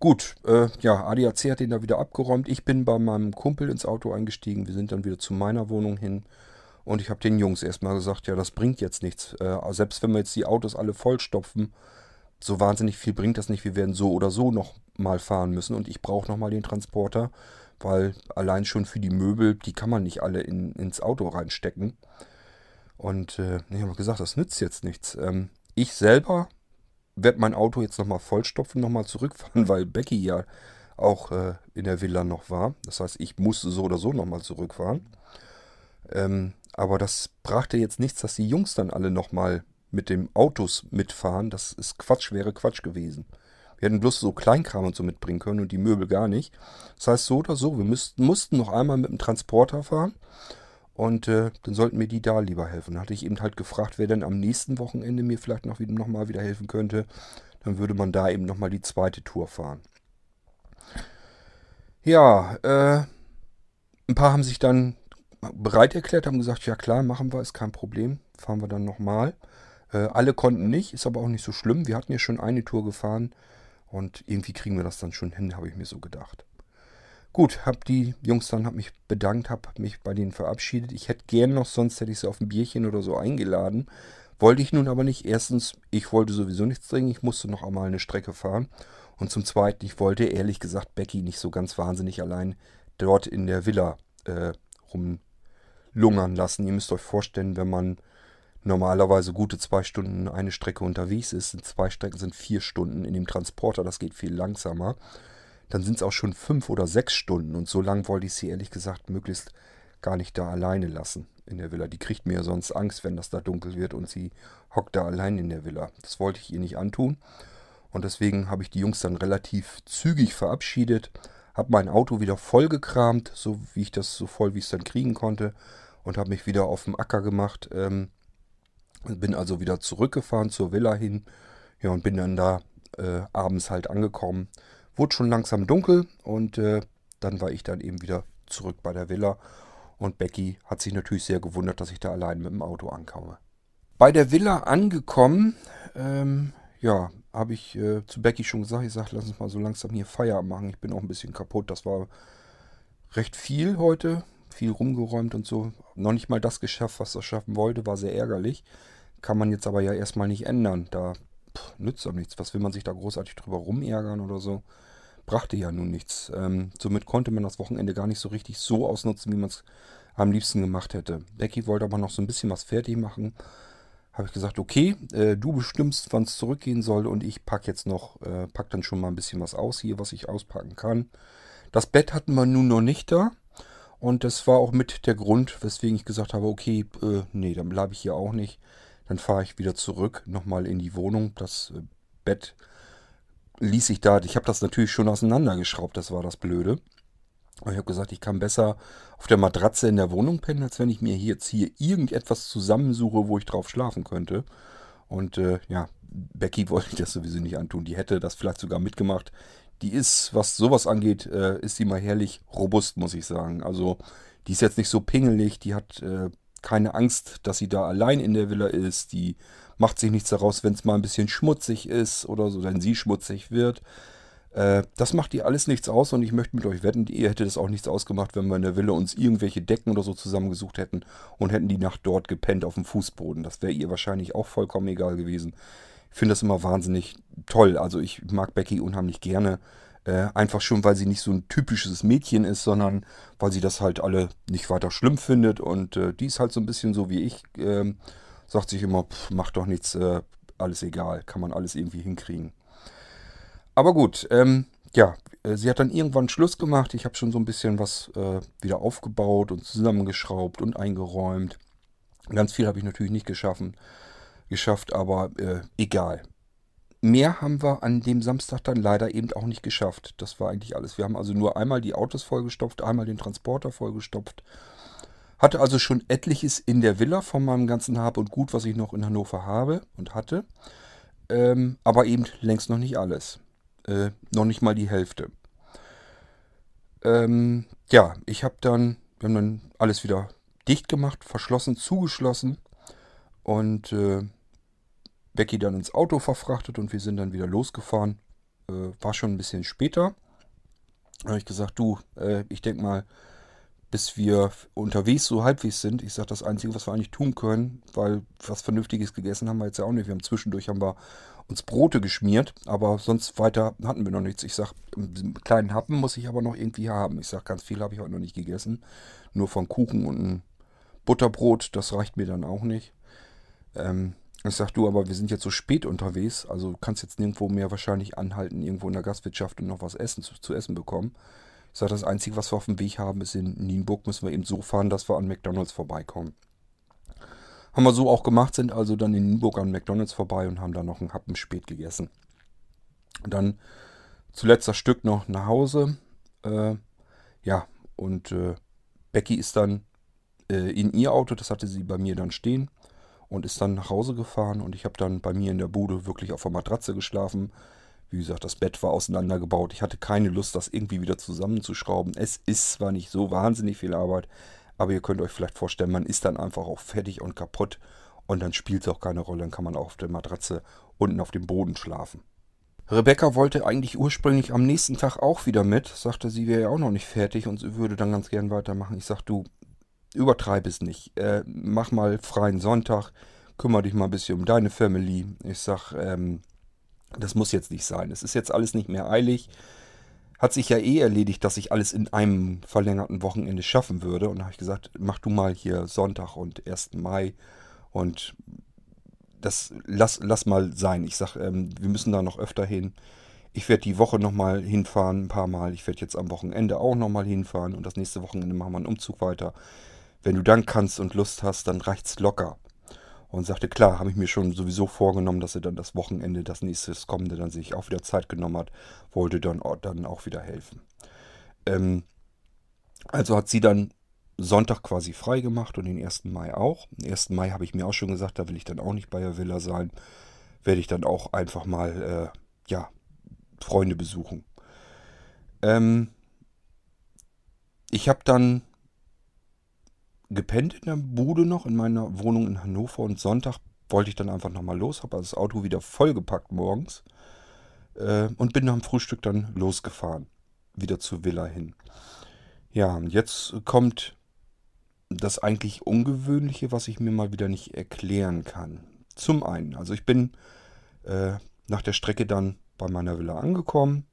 Gut, äh, ja, ADAC hat den da wieder abgeräumt. Ich bin bei meinem Kumpel ins Auto eingestiegen. Wir sind dann wieder zu meiner Wohnung hin. Und ich habe den Jungs erstmal gesagt, ja, das bringt jetzt nichts. Äh, selbst wenn wir jetzt die Autos alle vollstopfen, so wahnsinnig viel bringt das nicht. Wir werden so oder so noch mal fahren müssen. Und ich brauche nochmal den Transporter weil allein schon für die Möbel, die kann man nicht alle in, ins Auto reinstecken. Und äh, ich habe gesagt, das nützt jetzt nichts. Ähm, ich selber werde mein Auto jetzt nochmal vollstopfen, nochmal zurückfahren, weil Becky ja auch äh, in der Villa noch war. Das heißt, ich musste so oder so nochmal zurückfahren. Ähm, aber das brachte jetzt nichts, dass die Jungs dann alle nochmal mit dem Autos mitfahren. Das ist Quatsch, wäre Quatsch gewesen. Wir hätten bloß so Kleinkram und so mitbringen können und die Möbel gar nicht. Das heißt, so oder so, wir müssten, mussten noch einmal mit dem Transporter fahren. Und äh, dann sollten mir die da lieber helfen. Dann hatte ich eben halt gefragt, wer denn am nächsten Wochenende mir vielleicht noch, noch mal wieder helfen könnte. Dann würde man da eben nochmal die zweite Tour fahren. Ja, äh, ein paar haben sich dann bereit erklärt, haben gesagt, ja klar, machen wir, ist kein Problem. Fahren wir dann nochmal. Äh, alle konnten nicht, ist aber auch nicht so schlimm. Wir hatten ja schon eine Tour gefahren. Und irgendwie kriegen wir das dann schon hin, habe ich mir so gedacht. Gut, habe die Jungs dann, habe mich bedankt, habe mich bei denen verabschiedet. Ich hätte gern noch, sonst hätte ich sie auf ein Bierchen oder so eingeladen. Wollte ich nun aber nicht. Erstens, ich wollte sowieso nichts trinken, ich musste noch einmal eine Strecke fahren. Und zum Zweiten, ich wollte ehrlich gesagt Becky nicht so ganz wahnsinnig allein dort in der Villa äh, rumlungern lassen. Ihr müsst euch vorstellen, wenn man normalerweise gute zwei Stunden eine Strecke unterwegs ist, sind zwei Strecken sind vier Stunden in dem Transporter, das geht viel langsamer. Dann sind es auch schon fünf oder sechs Stunden und so lang wollte ich sie ehrlich gesagt möglichst gar nicht da alleine lassen in der Villa. Die kriegt mir sonst Angst, wenn das da dunkel wird und sie hockt da allein in der Villa. Das wollte ich ihr nicht antun. Und deswegen habe ich die Jungs dann relativ zügig verabschiedet, habe mein Auto wieder vollgekramt, so wie ich das so voll wie es dann kriegen konnte und habe mich wieder auf dem Acker gemacht. Ähm, bin also wieder zurückgefahren zur Villa hin. Ja, und bin dann da äh, abends halt angekommen. Wurde schon langsam dunkel und äh, dann war ich dann eben wieder zurück bei der Villa. Und Becky hat sich natürlich sehr gewundert, dass ich da allein mit dem Auto ankomme. Bei der Villa angekommen, ähm, ja, habe ich äh, zu Becky schon gesagt, ich sage, lass uns mal so langsam hier Feierabend machen. Ich bin auch ein bisschen kaputt. Das war recht viel heute viel rumgeräumt und so. Noch nicht mal das geschafft, was er schaffen wollte, war sehr ärgerlich. Kann man jetzt aber ja erstmal nicht ändern. Da pff, nützt doch nichts. Was will man sich da großartig drüber rumärgern oder so? Brachte ja nun nichts. Ähm, somit konnte man das Wochenende gar nicht so richtig so ausnutzen, wie man es am liebsten gemacht hätte. Becky wollte aber noch so ein bisschen was fertig machen. habe ich gesagt, okay, äh, du bestimmst, wann es zurückgehen soll und ich pack jetzt noch, äh, pack dann schon mal ein bisschen was aus hier, was ich auspacken kann. Das Bett hatten wir nun noch nicht da. Und das war auch mit der Grund, weswegen ich gesagt habe, okay, äh, nee, dann bleibe ich hier auch nicht. Dann fahre ich wieder zurück, nochmal in die Wohnung. Das äh, Bett ließ ich da, ich habe das natürlich schon auseinandergeschraubt, das war das Blöde. Aber ich habe gesagt, ich kann besser auf der Matratze in der Wohnung pennen, als wenn ich mir jetzt hier irgendetwas zusammensuche, wo ich drauf schlafen könnte. Und äh, ja, Becky wollte ich das sowieso nicht antun. Die hätte das vielleicht sogar mitgemacht die ist, was sowas angeht, äh, ist sie mal herrlich robust, muss ich sagen. Also die ist jetzt nicht so pingelig, die hat äh, keine Angst, dass sie da allein in der Villa ist. Die macht sich nichts daraus, wenn es mal ein bisschen schmutzig ist oder so, wenn sie schmutzig wird. Äh, das macht ihr alles nichts aus und ich möchte mit euch wetten, ihr hättet es auch nichts ausgemacht, wenn wir in der Villa uns irgendwelche Decken oder so zusammengesucht hätten und hätten die Nacht dort gepennt auf dem Fußboden. Das wäre ihr wahrscheinlich auch vollkommen egal gewesen. Ich finde das immer wahnsinnig toll. Also ich mag Becky unheimlich gerne. Äh, einfach schon, weil sie nicht so ein typisches Mädchen ist, sondern weil sie das halt alle nicht weiter schlimm findet. Und äh, die ist halt so ein bisschen so wie ich. Äh, sagt sich immer, pff, macht doch nichts, äh, alles egal. Kann man alles irgendwie hinkriegen. Aber gut, ähm, ja, äh, sie hat dann irgendwann Schluss gemacht. Ich habe schon so ein bisschen was äh, wieder aufgebaut und zusammengeschraubt und eingeräumt. Ganz viel habe ich natürlich nicht geschaffen geschafft, aber äh, egal. Mehr haben wir an dem Samstag dann leider eben auch nicht geschafft. Das war eigentlich alles. Wir haben also nur einmal die Autos vollgestopft, einmal den Transporter vollgestopft. Hatte also schon etliches in der Villa von meinem ganzen Hab und Gut, was ich noch in Hannover habe und hatte. Ähm, aber eben längst noch nicht alles. Äh, noch nicht mal die Hälfte. Ähm, ja, ich habe dann, wir haben dann alles wieder dicht gemacht, verschlossen, zugeschlossen. Und äh, Becky dann ins Auto verfrachtet und wir sind dann wieder losgefahren. Äh, war schon ein bisschen später. Da habe ich gesagt, du, äh, ich denke mal, bis wir unterwegs so halbwegs sind, ich sage, das Einzige, was wir eigentlich tun können, weil was Vernünftiges gegessen haben wir jetzt ja auch nicht. Wir haben zwischendurch haben wir uns Brote geschmiert, aber sonst weiter hatten wir noch nichts. Ich sage, einen kleinen Happen muss ich aber noch irgendwie haben. Ich sage, ganz viel habe ich heute noch nicht gegessen. Nur von Kuchen und ein Butterbrot, das reicht mir dann auch nicht. Ähm, ich sag du, aber wir sind jetzt so spät unterwegs, also kannst jetzt nirgendwo mehr wahrscheinlich anhalten, irgendwo in der Gastwirtschaft und noch was essen, zu, zu essen bekommen. Ich sage, das Einzige, was wir auf dem Weg haben, ist in Nienburg, müssen wir eben so fahren, dass wir an McDonalds vorbeikommen. Haben wir so auch gemacht, sind also dann in Nienburg an McDonalds vorbei und haben dann noch einen Happen spät gegessen. Und dann zuletzt das Stück noch nach Hause. Äh, ja, und äh, Becky ist dann äh, in ihr Auto, das hatte sie bei mir dann stehen und ist dann nach Hause gefahren und ich habe dann bei mir in der Bude wirklich auf der Matratze geschlafen. Wie gesagt, das Bett war auseinandergebaut. Ich hatte keine Lust, das irgendwie wieder zusammenzuschrauben. Es ist zwar nicht so wahnsinnig viel Arbeit, aber ihr könnt euch vielleicht vorstellen, man ist dann einfach auch fertig und kaputt und dann spielt es auch keine Rolle. Dann kann man auch auf der Matratze unten auf dem Boden schlafen. Rebecca wollte eigentlich ursprünglich am nächsten Tag auch wieder mit, sagte, sie wäre ja auch noch nicht fertig und sie würde dann ganz gern weitermachen. Ich sag, du, übertreib es nicht. Äh, mach mal freien Sonntag, kümmere dich mal ein bisschen um deine Family. Ich sag, ähm, das muss jetzt nicht sein. Es ist jetzt alles nicht mehr eilig. Hat sich ja eh erledigt, dass ich alles in einem verlängerten Wochenende schaffen würde. Und da habe ich gesagt, mach du mal hier Sonntag und 1. Mai. Und das lass, lass mal sein. Ich sag, ähm, wir müssen da noch öfter hin. Ich werde die Woche nochmal hinfahren, ein paar Mal. Ich werde jetzt am Wochenende auch nochmal hinfahren. Und das nächste Wochenende machen wir einen Umzug weiter. Wenn du dann kannst und Lust hast, dann reicht's locker. Und sagte, klar, habe ich mir schon sowieso vorgenommen, dass er dann das Wochenende, das nächste, das kommende, dann sich auch wieder Zeit genommen hat, wollte dann, dann auch wieder helfen. Ähm, also hat sie dann Sonntag quasi frei gemacht und den 1. Mai auch. Den 1. Mai habe ich mir auch schon gesagt, da will ich dann auch nicht bei der Villa sein. Werde ich dann auch einfach mal, äh, ja, Freunde besuchen. Ähm, ich habe dann gepennt in der Bude noch, in meiner Wohnung in Hannover und Sonntag wollte ich dann einfach nochmal los, habe also das Auto wieder vollgepackt morgens äh, und bin nach dem Frühstück dann losgefahren, wieder zur Villa hin. Ja, und jetzt kommt das eigentlich Ungewöhnliche, was ich mir mal wieder nicht erklären kann. Zum einen, also ich bin äh, nach der Strecke dann bei meiner Villa angekommen.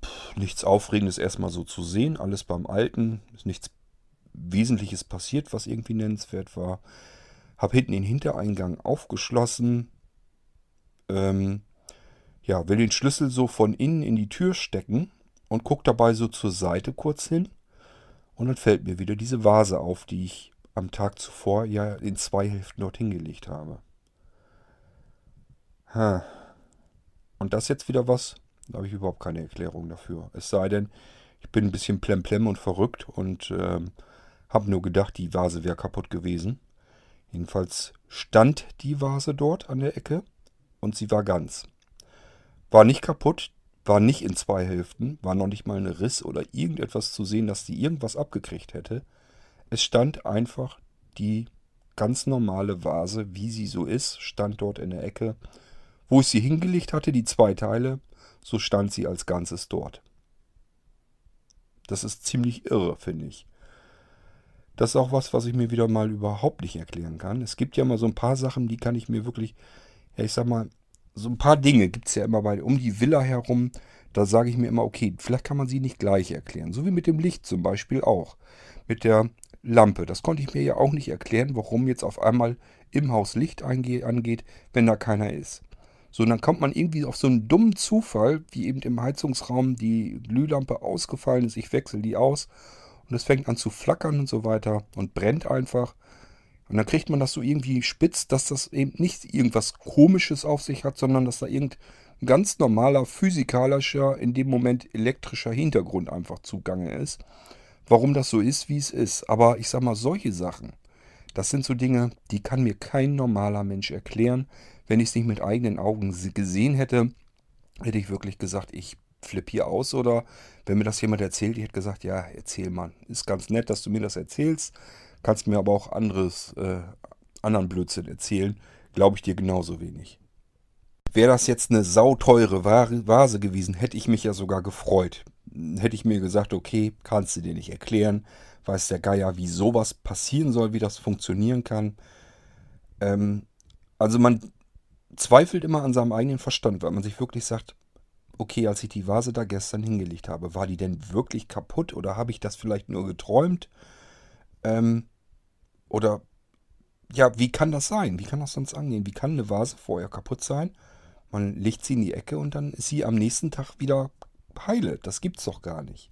Puh, nichts Aufregendes erstmal so zu sehen, alles beim Alten, ist nichts Wesentliches passiert, was irgendwie nennenswert war. Hab hinten den Hintereingang aufgeschlossen. Ähm, ja, will den Schlüssel so von innen in die Tür stecken und guck dabei so zur Seite kurz hin. Und dann fällt mir wieder diese Vase auf, die ich am Tag zuvor ja in zwei Hälften dorthin gelegt habe. Ha. Und das jetzt wieder was? Da habe ich überhaupt keine Erklärung dafür. Es sei denn, ich bin ein bisschen plemplem und verrückt und ähm, habe nur gedacht, die Vase wäre kaputt gewesen. Jedenfalls stand die Vase dort an der Ecke und sie war ganz. War nicht kaputt, war nicht in zwei Hälften, war noch nicht mal ein Riss oder irgendetwas zu sehen, dass die irgendwas abgekriegt hätte. Es stand einfach die ganz normale Vase, wie sie so ist, stand dort in der Ecke. Wo ich sie hingelegt hatte, die zwei Teile, so stand sie als Ganzes dort. Das ist ziemlich irre, finde ich. Das ist auch was, was ich mir wieder mal überhaupt nicht erklären kann. Es gibt ja mal so ein paar Sachen, die kann ich mir wirklich, ja, ich sag mal, so ein paar Dinge gibt es ja immer bei, um die Villa herum. Da sage ich mir immer, okay, vielleicht kann man sie nicht gleich erklären. So wie mit dem Licht zum Beispiel auch. Mit der Lampe. Das konnte ich mir ja auch nicht erklären, warum jetzt auf einmal im Haus Licht angeht, wenn da keiner ist. So, dann kommt man irgendwie auf so einen dummen Zufall, wie eben im Heizungsraum die Glühlampe ausgefallen ist. Ich wechsle die aus und es fängt an zu flackern und so weiter und brennt einfach. Und dann kriegt man das so irgendwie spitz, dass das eben nicht irgendwas Komisches auf sich hat, sondern dass da irgendein ganz normaler physikalischer, in dem Moment elektrischer Hintergrund einfach zugange ist. Warum das so ist, wie es ist. Aber ich sag mal, solche Sachen, das sind so Dinge, die kann mir kein normaler Mensch erklären. Wenn ich es nicht mit eigenen Augen gesehen hätte, hätte ich wirklich gesagt, ich flippe hier aus. Oder wenn mir das jemand erzählt, ich hätte gesagt, ja, erzähl mal. Ist ganz nett, dass du mir das erzählst. Kannst mir aber auch anderes, äh, anderen Blödsinn erzählen. Glaube ich dir genauso wenig. Wäre das jetzt eine sauteure Vase gewesen, hätte ich mich ja sogar gefreut. Hätte ich mir gesagt, okay, kannst du dir nicht erklären. Weiß der Geier, wie sowas passieren soll, wie das funktionieren kann. Ähm, also man zweifelt immer an seinem eigenen Verstand, weil man sich wirklich sagt, okay, als ich die Vase da gestern hingelegt habe, war die denn wirklich kaputt oder habe ich das vielleicht nur geträumt? Ähm, oder ja, wie kann das sein? Wie kann das sonst angehen? Wie kann eine Vase vorher kaputt sein? Man legt sie in die Ecke und dann ist sie am nächsten Tag wieder heile. Das gibt's doch gar nicht.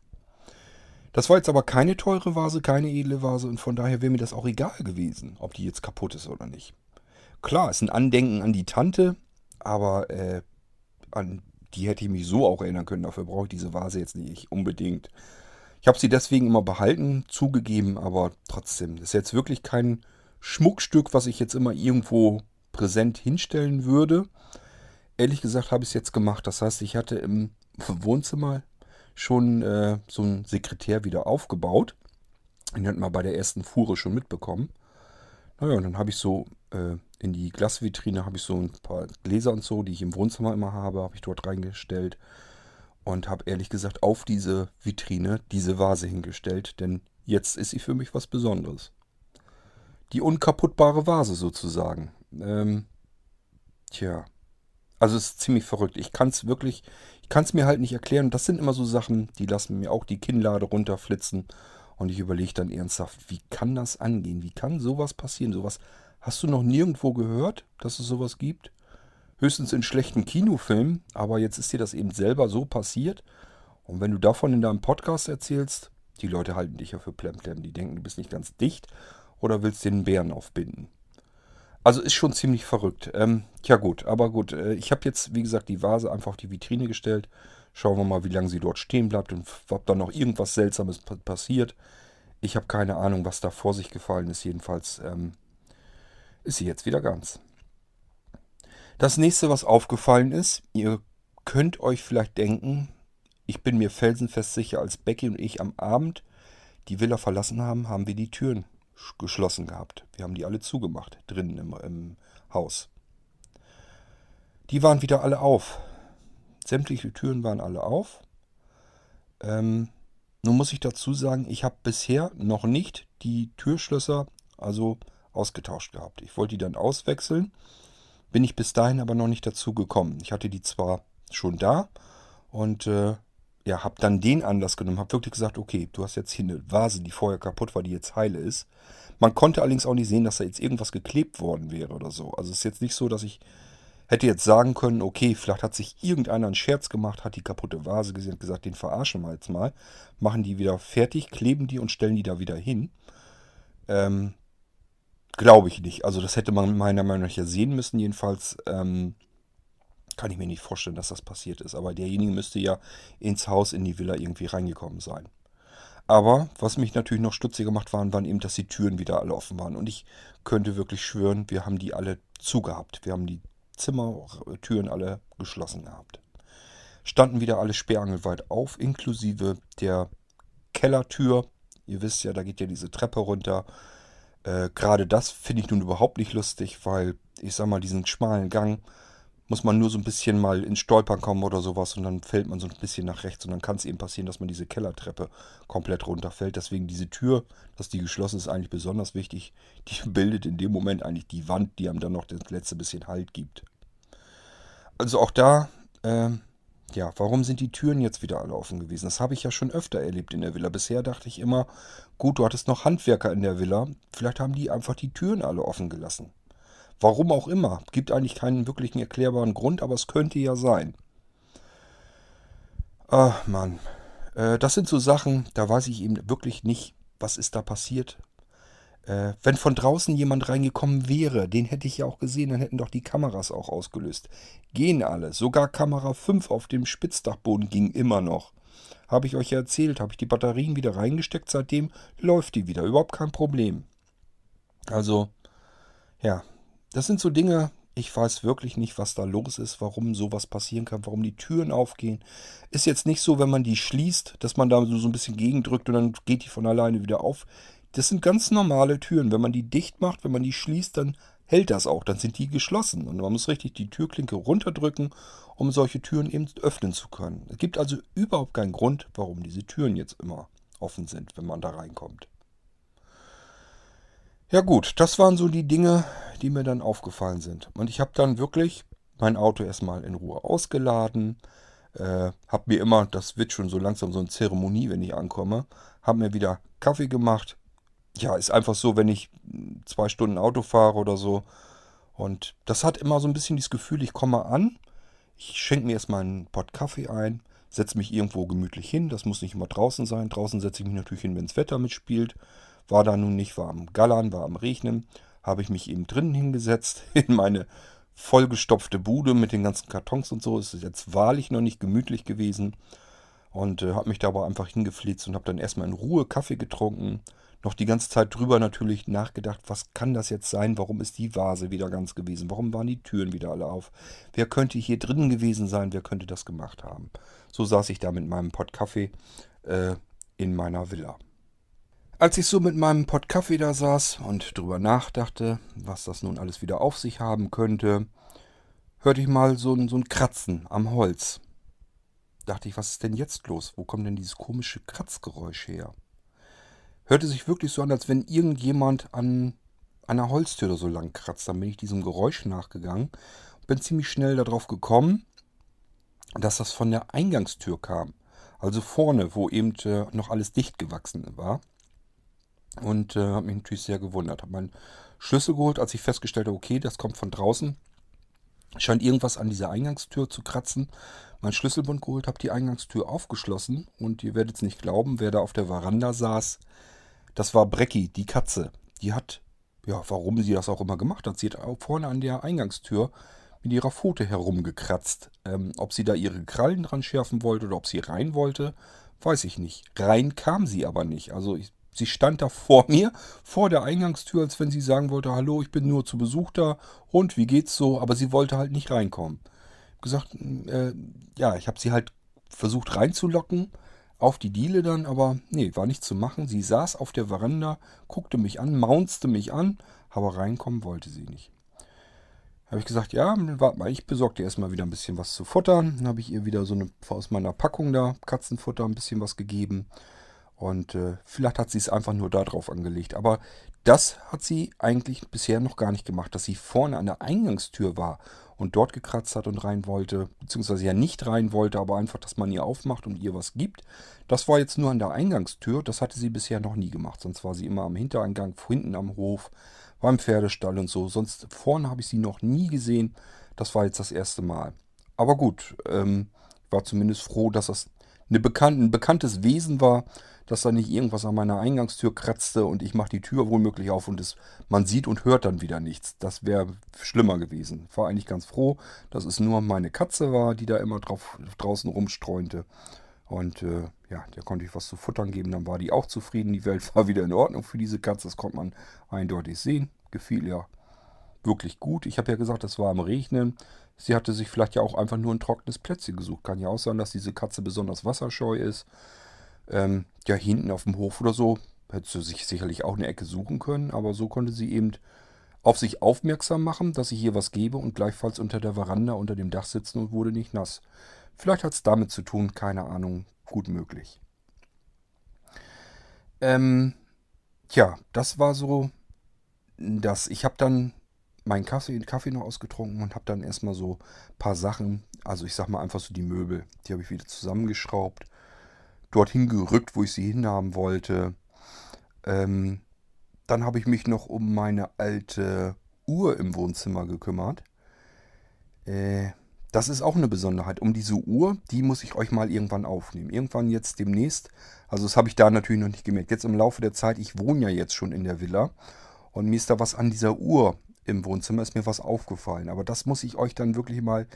Das war jetzt aber keine teure Vase, keine edle Vase und von daher wäre mir das auch egal gewesen, ob die jetzt kaputt ist oder nicht. Klar, ist ein Andenken an die Tante, aber äh, an die hätte ich mich so auch erinnern können. Dafür brauche ich diese Vase jetzt nicht unbedingt. Ich habe sie deswegen immer behalten, zugegeben, aber trotzdem. Das ist jetzt wirklich kein Schmuckstück, was ich jetzt immer irgendwo präsent hinstellen würde. Ehrlich gesagt habe ich es jetzt gemacht. Das heißt, ich hatte im Wohnzimmer schon äh, so einen Sekretär wieder aufgebaut. Den hat man bei der ersten Fuhre schon mitbekommen. Naja, und dann habe ich so äh, in die Glasvitrine habe ich so ein paar Gläser und so, die ich im Wohnzimmer immer habe, habe ich dort reingestellt und habe ehrlich gesagt auf diese Vitrine diese Vase hingestellt, denn jetzt ist sie für mich was Besonderes. Die unkaputtbare Vase sozusagen. Ähm, tja, also es ist ziemlich verrückt. Ich kann es wirklich, ich kann es mir halt nicht erklären. Das sind immer so Sachen, die lassen mir auch die Kinnlade runterflitzen. Und ich überlege dann ernsthaft, wie kann das angehen? Wie kann sowas passieren? Sowas hast du noch nirgendwo gehört, dass es sowas gibt? Höchstens in schlechten Kinofilmen, aber jetzt ist dir das eben selber so passiert. Und wenn du davon in deinem Podcast erzählst, die Leute halten dich ja für Plemplem. Die denken, du bist nicht ganz dicht oder willst den Bären aufbinden. Also ist schon ziemlich verrückt. Ähm, ja gut, aber gut. Äh, ich habe jetzt, wie gesagt, die Vase einfach auf die Vitrine gestellt. Schauen wir mal, wie lange sie dort stehen bleibt und ob da noch irgendwas Seltsames passiert. Ich habe keine Ahnung, was da vor sich gefallen ist. Jedenfalls ähm, ist sie jetzt wieder ganz. Das nächste, was aufgefallen ist, ihr könnt euch vielleicht denken, ich bin mir felsenfest sicher, als Becky und ich am Abend die Villa verlassen haben, haben wir die Türen geschlossen gehabt. Wir haben die alle zugemacht, drinnen im, im Haus. Die waren wieder alle auf. Sämtliche Türen waren alle auf. Ähm, nun muss ich dazu sagen, ich habe bisher noch nicht die Türschlösser also ausgetauscht gehabt. Ich wollte die dann auswechseln, bin ich bis dahin aber noch nicht dazu gekommen. Ich hatte die zwar schon da und äh, ja, habe dann den Anlass genommen, habe wirklich gesagt, okay, du hast jetzt hier eine Vase, die vorher kaputt war, die jetzt heile ist. Man konnte allerdings auch nicht sehen, dass da jetzt irgendwas geklebt worden wäre oder so. Also es ist jetzt nicht so, dass ich hätte jetzt sagen können, okay, vielleicht hat sich irgendeiner einen Scherz gemacht, hat die kaputte Vase gesehen und gesagt, den verarschen wir jetzt mal. Machen die wieder fertig, kleben die und stellen die da wieder hin. Ähm, Glaube ich nicht. Also das hätte man meiner Meinung nach ja sehen müssen. Jedenfalls ähm, kann ich mir nicht vorstellen, dass das passiert ist. Aber derjenige müsste ja ins Haus, in die Villa irgendwie reingekommen sein. Aber was mich natürlich noch stutziger gemacht waren, waren eben, dass die Türen wieder alle offen waren. Und ich könnte wirklich schwören, wir haben die alle zugehabt. Wir haben die Zimmertüren alle geschlossen gehabt. Standen wieder alle sperrangelweit auf, inklusive der Kellertür. Ihr wisst ja, da geht ja diese Treppe runter. Äh, Gerade das finde ich nun überhaupt nicht lustig, weil ich sag mal, diesen schmalen Gang muss man nur so ein bisschen mal ins Stolpern kommen oder sowas und dann fällt man so ein bisschen nach rechts und dann kann es eben passieren, dass man diese Kellertreppe komplett runterfällt. Deswegen diese Tür, dass die geschlossen ist, eigentlich besonders wichtig. Die bildet in dem Moment eigentlich die Wand, die einem dann noch das letzte bisschen Halt gibt. Also auch da, äh, ja, warum sind die Türen jetzt wieder alle offen gewesen? Das habe ich ja schon öfter erlebt in der Villa. Bisher dachte ich immer, gut, du hattest noch Handwerker in der Villa, vielleicht haben die einfach die Türen alle offen gelassen. Warum auch immer. Gibt eigentlich keinen wirklichen erklärbaren Grund, aber es könnte ja sein. Ach, Mann. Äh, das sind so Sachen, da weiß ich eben wirklich nicht, was ist da passiert. Äh, wenn von draußen jemand reingekommen wäre, den hätte ich ja auch gesehen, dann hätten doch die Kameras auch ausgelöst. Gehen alle. Sogar Kamera 5 auf dem Spitzdachboden ging immer noch. Habe ich euch ja erzählt, habe ich die Batterien wieder reingesteckt, seitdem läuft die wieder. Überhaupt kein Problem. Also, ja, das sind so Dinge, ich weiß wirklich nicht, was da los ist, warum sowas passieren kann, warum die Türen aufgehen. Ist jetzt nicht so, wenn man die schließt, dass man da so ein bisschen gegendrückt und dann geht die von alleine wieder auf. Das sind ganz normale Türen. Wenn man die dicht macht, wenn man die schließt, dann hält das auch. Dann sind die geschlossen. Und man muss richtig die Türklinke runterdrücken, um solche Türen eben öffnen zu können. Es gibt also überhaupt keinen Grund, warum diese Türen jetzt immer offen sind, wenn man da reinkommt. Ja gut, das waren so die Dinge, die mir dann aufgefallen sind. Und ich habe dann wirklich mein Auto erstmal in Ruhe ausgeladen. Äh, habe mir immer, das wird schon so langsam so eine Zeremonie, wenn ich ankomme, habe mir wieder Kaffee gemacht, ja, ist einfach so, wenn ich zwei Stunden Auto fahre oder so. Und das hat immer so ein bisschen das Gefühl, ich komme an, ich schenke mir erstmal einen Pott Kaffee ein, setze mich irgendwo gemütlich hin. Das muss nicht immer draußen sein. Draußen setze ich mich natürlich hin, wenn das Wetter mitspielt. War da nun nicht, war am Gallern, war am Regnen. Habe ich mich eben drinnen hingesetzt in meine vollgestopfte Bude mit den ganzen Kartons und so. Es ist jetzt wahrlich noch nicht gemütlich gewesen. Und äh, habe mich da aber einfach hingeflitzt und habe dann erstmal in Ruhe Kaffee getrunken noch die ganze Zeit drüber natürlich nachgedacht, was kann das jetzt sein? Warum ist die Vase wieder ganz gewesen? Warum waren die Türen wieder alle auf? Wer könnte hier drin gewesen sein? Wer könnte das gemacht haben? So saß ich da mit meinem Pott Kaffee äh, in meiner Villa. Als ich so mit meinem Pott Kaffee da saß und drüber nachdachte, was das nun alles wieder auf sich haben könnte, hörte ich mal so ein, so ein Kratzen am Holz. Dachte ich, was ist denn jetzt los? Wo kommt denn dieses komische Kratzgeräusch her? Hörte sich wirklich so an, als wenn irgendjemand an einer Holztür oder so lang kratzt. Dann bin ich diesem Geräusch nachgegangen und bin ziemlich schnell darauf gekommen, dass das von der Eingangstür kam. Also vorne, wo eben äh, noch alles dicht gewachsen war. Und äh, habe mich natürlich sehr gewundert. Habe meinen Schlüssel geholt, als ich festgestellt habe, okay, das kommt von draußen. Scheint irgendwas an dieser Eingangstür zu kratzen. Mein Schlüsselbund geholt, habe die Eingangstür aufgeschlossen und ihr werdet es nicht glauben, wer da auf der Veranda saß, das war Brecki, die Katze. Die hat, ja, warum sie das auch immer gemacht hat, sie hat vorne an der Eingangstür mit ihrer Pfote herumgekratzt. Ähm, ob sie da ihre Krallen dran schärfen wollte oder ob sie rein wollte, weiß ich nicht. Rein kam sie aber nicht. Also ich, sie stand da vor mir, vor der Eingangstür, als wenn sie sagen wollte, hallo, ich bin nur zu Besuch da und wie geht's so? Aber sie wollte halt nicht reinkommen. Gesagt, äh, ja, ich habe sie halt versucht reinzulocken auf die Diele dann, aber nee, war nicht zu machen. Sie saß auf der Veranda, guckte mich an, maunzte mich an, aber reinkommen wollte sie nicht. Habe ich gesagt, ja, warte mal, ich besorge dir erstmal wieder ein bisschen was zu futtern. Dann habe ich ihr wieder so eine aus meiner Packung da, Katzenfutter, ein bisschen was gegeben. Und äh, vielleicht hat sie es einfach nur darauf angelegt. Aber das hat sie eigentlich bisher noch gar nicht gemacht, dass sie vorne an der Eingangstür war und dort gekratzt hat und rein wollte, beziehungsweise ja nicht rein wollte, aber einfach, dass man ihr aufmacht und ihr was gibt. Das war jetzt nur an der Eingangstür, das hatte sie bisher noch nie gemacht, sonst war sie immer am Hintereingang, hinten am Hof, beim Pferdestall und so. Sonst vorne habe ich sie noch nie gesehen, das war jetzt das erste Mal. Aber gut, ähm, war zumindest froh, dass das eine bekan ein bekanntes Wesen war, dass da nicht irgendwas an meiner Eingangstür kratzte und ich mache die Tür wohlmöglich auf und es, man sieht und hört dann wieder nichts. Das wäre schlimmer gewesen. War eigentlich ganz froh, dass es nur meine Katze war, die da immer drauf, draußen rumstreunte. Und äh, ja, der konnte ich was zu futtern geben, dann war die auch zufrieden. Die Welt war wieder in Ordnung für diese Katze, das konnte man eindeutig sehen. Gefiel ja wirklich gut. Ich habe ja gesagt, es war am Regnen. Sie hatte sich vielleicht ja auch einfach nur ein trockenes Plätzchen gesucht. Kann ja auch sein, dass diese Katze besonders wasserscheu ist. Ähm, ja, hinten auf dem Hof oder so hätte sie sich sicherlich auch eine Ecke suchen können, aber so konnte sie eben auf sich aufmerksam machen, dass ich hier was gebe und gleichfalls unter der Veranda unter dem Dach sitzen und wurde nicht nass. Vielleicht hat es damit zu tun, keine Ahnung, gut möglich. Ähm, tja, das war so, dass ich habe dann meinen Kaffee, Kaffee noch ausgetrunken und habe dann erstmal so ein paar Sachen, also ich sag mal einfach so die Möbel, die habe ich wieder zusammengeschraubt, dorthin gerückt, wo ich sie hinhaben wollte. Ähm, dann habe ich mich noch um meine alte Uhr im Wohnzimmer gekümmert. Äh, das ist auch eine Besonderheit. Um diese Uhr, die muss ich euch mal irgendwann aufnehmen. Irgendwann jetzt demnächst. Also das habe ich da natürlich noch nicht gemerkt. Jetzt im Laufe der Zeit, ich wohne ja jetzt schon in der Villa. Und mir ist da was an dieser Uhr im Wohnzimmer ist mir was aufgefallen. Aber das muss ich euch dann wirklich mal,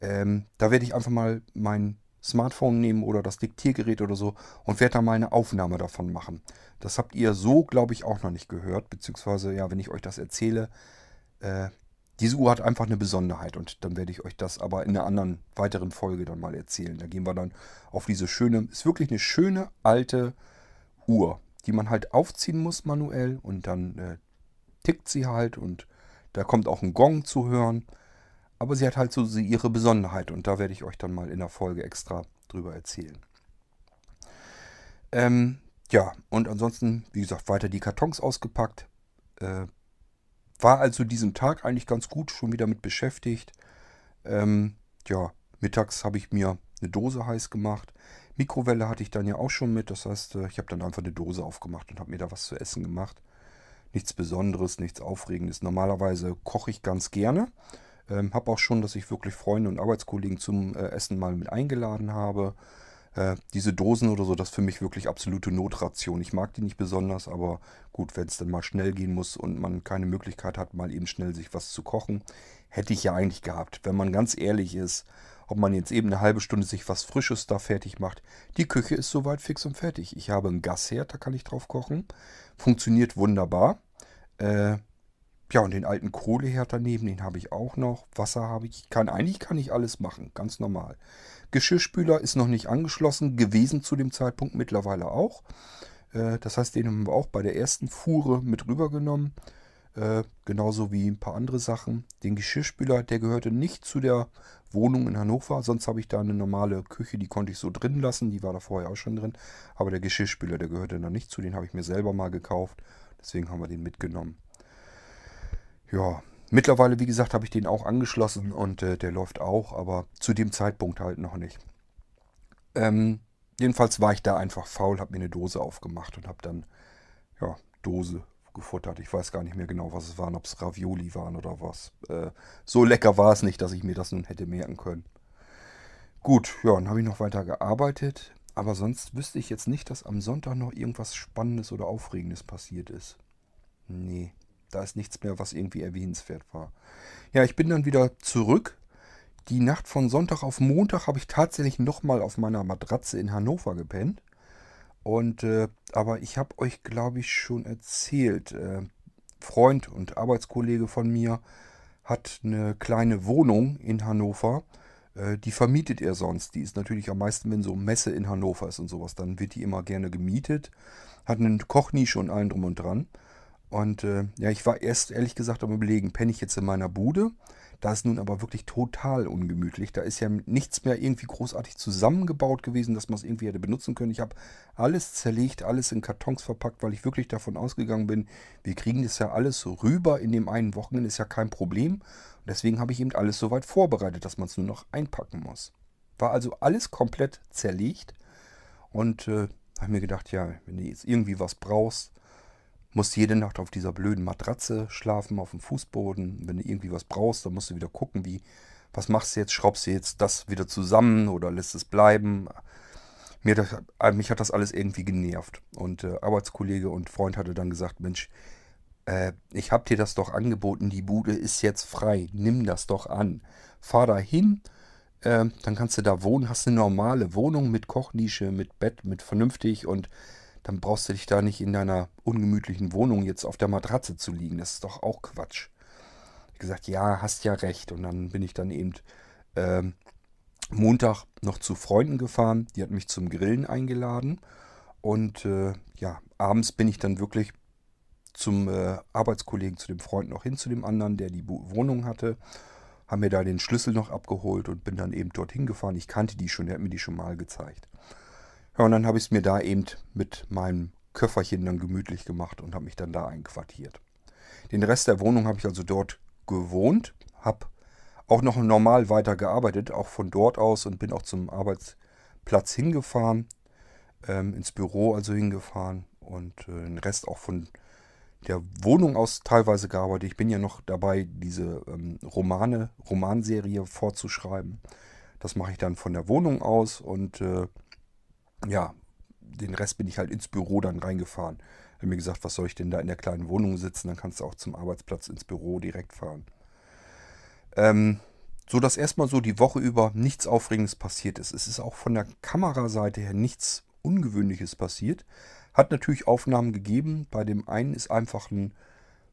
ähm, da werde ich einfach mal mein Smartphone nehmen oder das Diktiergerät oder so und werde da mal eine Aufnahme davon machen. Das habt ihr so, glaube ich, auch noch nicht gehört. Beziehungsweise, ja, wenn ich euch das erzähle, äh, diese Uhr hat einfach eine Besonderheit und dann werde ich euch das aber in einer anderen weiteren Folge dann mal erzählen. Da gehen wir dann auf diese schöne, ist wirklich eine schöne alte Uhr, die man halt aufziehen muss manuell und dann äh, tickt sie halt und da kommt auch ein Gong zu hören. Aber sie hat halt so ihre Besonderheit und da werde ich euch dann mal in der Folge extra drüber erzählen. Ähm, ja, und ansonsten, wie gesagt, weiter die Kartons ausgepackt. Äh, war also diesen Tag eigentlich ganz gut schon wieder mit beschäftigt. Ähm, ja, mittags habe ich mir eine Dose heiß gemacht. Mikrowelle hatte ich dann ja auch schon mit. Das heißt, äh, ich habe dann einfach eine Dose aufgemacht und habe mir da was zu essen gemacht nichts Besonderes, nichts Aufregendes. Normalerweise koche ich ganz gerne. Ähm, habe auch schon, dass ich wirklich Freunde und Arbeitskollegen zum äh, Essen mal mit eingeladen habe. Äh, diese Dosen oder so, das ist für mich wirklich absolute Notration. Ich mag die nicht besonders, aber gut, wenn es dann mal schnell gehen muss und man keine Möglichkeit hat, mal eben schnell sich was zu kochen, hätte ich ja eigentlich gehabt. Wenn man ganz ehrlich ist, ob man jetzt eben eine halbe Stunde sich was Frisches da fertig macht. Die Küche ist soweit fix und fertig. Ich habe einen Gasherd, da kann ich drauf kochen. Funktioniert wunderbar. Äh, ja, und den alten Kohleherd daneben, den habe ich auch noch. Wasser habe ich. Kann, eigentlich kann ich alles machen, ganz normal. Geschirrspüler ist noch nicht angeschlossen, gewesen zu dem Zeitpunkt mittlerweile auch. Äh, das heißt, den haben wir auch bei der ersten Fuhre mit rübergenommen. Äh, genauso wie ein paar andere Sachen. Den Geschirrspüler, der gehörte nicht zu der Wohnung in Hannover. Sonst habe ich da eine normale Küche, die konnte ich so drin lassen. Die war da vorher auch schon drin. Aber der Geschirrspüler, der gehörte da nicht zu. Den habe ich mir selber mal gekauft. Deswegen haben wir den mitgenommen. Ja, mittlerweile, wie gesagt, habe ich den auch angeschlossen und äh, der läuft auch, aber zu dem Zeitpunkt halt noch nicht. Ähm, jedenfalls war ich da einfach faul, habe mir eine Dose aufgemacht und habe dann, ja, Dose gefuttert. Ich weiß gar nicht mehr genau, was es waren, ob es Ravioli waren oder was. Äh, so lecker war es nicht, dass ich mir das nun hätte merken können. Gut, ja, dann habe ich noch weiter gearbeitet. Aber sonst wüsste ich jetzt nicht, dass am Sonntag noch irgendwas Spannendes oder Aufregendes passiert ist. Nee, da ist nichts mehr, was irgendwie erwähnenswert war. Ja, ich bin dann wieder zurück. Die Nacht von Sonntag auf Montag habe ich tatsächlich nochmal auf meiner Matratze in Hannover gepennt. Und äh, aber ich habe euch, glaube ich, schon erzählt. Äh, Freund und Arbeitskollege von mir hat eine kleine Wohnung in Hannover. Äh, die vermietet er sonst. Die ist natürlich am meisten, wenn so Messe in Hannover ist und sowas. Dann wird die immer gerne gemietet. Hat eine Kochnische und allen drum und dran. Und äh, ja, ich war erst ehrlich gesagt am überlegen, penne ich jetzt in meiner Bude. Da ist nun aber wirklich total ungemütlich. Da ist ja nichts mehr irgendwie großartig zusammengebaut gewesen, dass man es irgendwie hätte benutzen können. Ich habe alles zerlegt, alles in Kartons verpackt, weil ich wirklich davon ausgegangen bin, wir kriegen das ja alles rüber in dem einen Wochenende, ist ja kein Problem. Und deswegen habe ich eben alles so weit vorbereitet, dass man es nur noch einpacken muss. War also alles komplett zerlegt. Und äh, habe mir gedacht, ja, wenn du jetzt irgendwie was brauchst, musst jede Nacht auf dieser blöden Matratze schlafen, auf dem Fußboden. Wenn du irgendwie was brauchst, dann musst du wieder gucken, wie, was machst du jetzt? Schraubst du jetzt das wieder zusammen oder lässt es bleiben? Mir das, äh, mich hat das alles irgendwie genervt. Und äh, Arbeitskollege und Freund hatte dann gesagt, Mensch, äh, ich habe dir das doch angeboten, die Bude ist jetzt frei, nimm das doch an. Fahr da hin, äh, dann kannst du da wohnen, hast eine normale Wohnung mit Kochnische, mit Bett, mit vernünftig und dann brauchst du dich da nicht in deiner ungemütlichen Wohnung jetzt auf der Matratze zu liegen. Das ist doch auch Quatsch. Ich gesagt, ja, hast ja recht. Und dann bin ich dann eben äh, Montag noch zu Freunden gefahren. Die hatten mich zum Grillen eingeladen. Und äh, ja, abends bin ich dann wirklich zum äh, Arbeitskollegen, zu dem Freund noch hin, zu dem anderen, der die Wohnung hatte. Haben mir da den Schlüssel noch abgeholt und bin dann eben dorthin gefahren. Ich kannte die schon, der hat mir die schon mal gezeigt. Ja, und dann habe ich es mir da eben mit meinem Köfferchen dann gemütlich gemacht und habe mich dann da einquartiert. Den Rest der Wohnung habe ich also dort gewohnt, habe auch noch normal weiter gearbeitet, auch von dort aus und bin auch zum Arbeitsplatz hingefahren, ähm, ins Büro also hingefahren und äh, den Rest auch von der Wohnung aus teilweise gearbeitet. Ich bin ja noch dabei, diese ähm, Romane, Romanserie vorzuschreiben. Das mache ich dann von der Wohnung aus und äh, ja, den Rest bin ich halt ins Büro dann reingefahren. Habe mir gesagt, was soll ich denn da in der kleinen Wohnung sitzen? Dann kannst du auch zum Arbeitsplatz ins Büro direkt fahren. Ähm, so dass erstmal so die Woche über nichts Aufregendes passiert ist. Es ist auch von der Kameraseite her nichts Ungewöhnliches passiert. Hat natürlich Aufnahmen gegeben. Bei dem einen ist einfach ein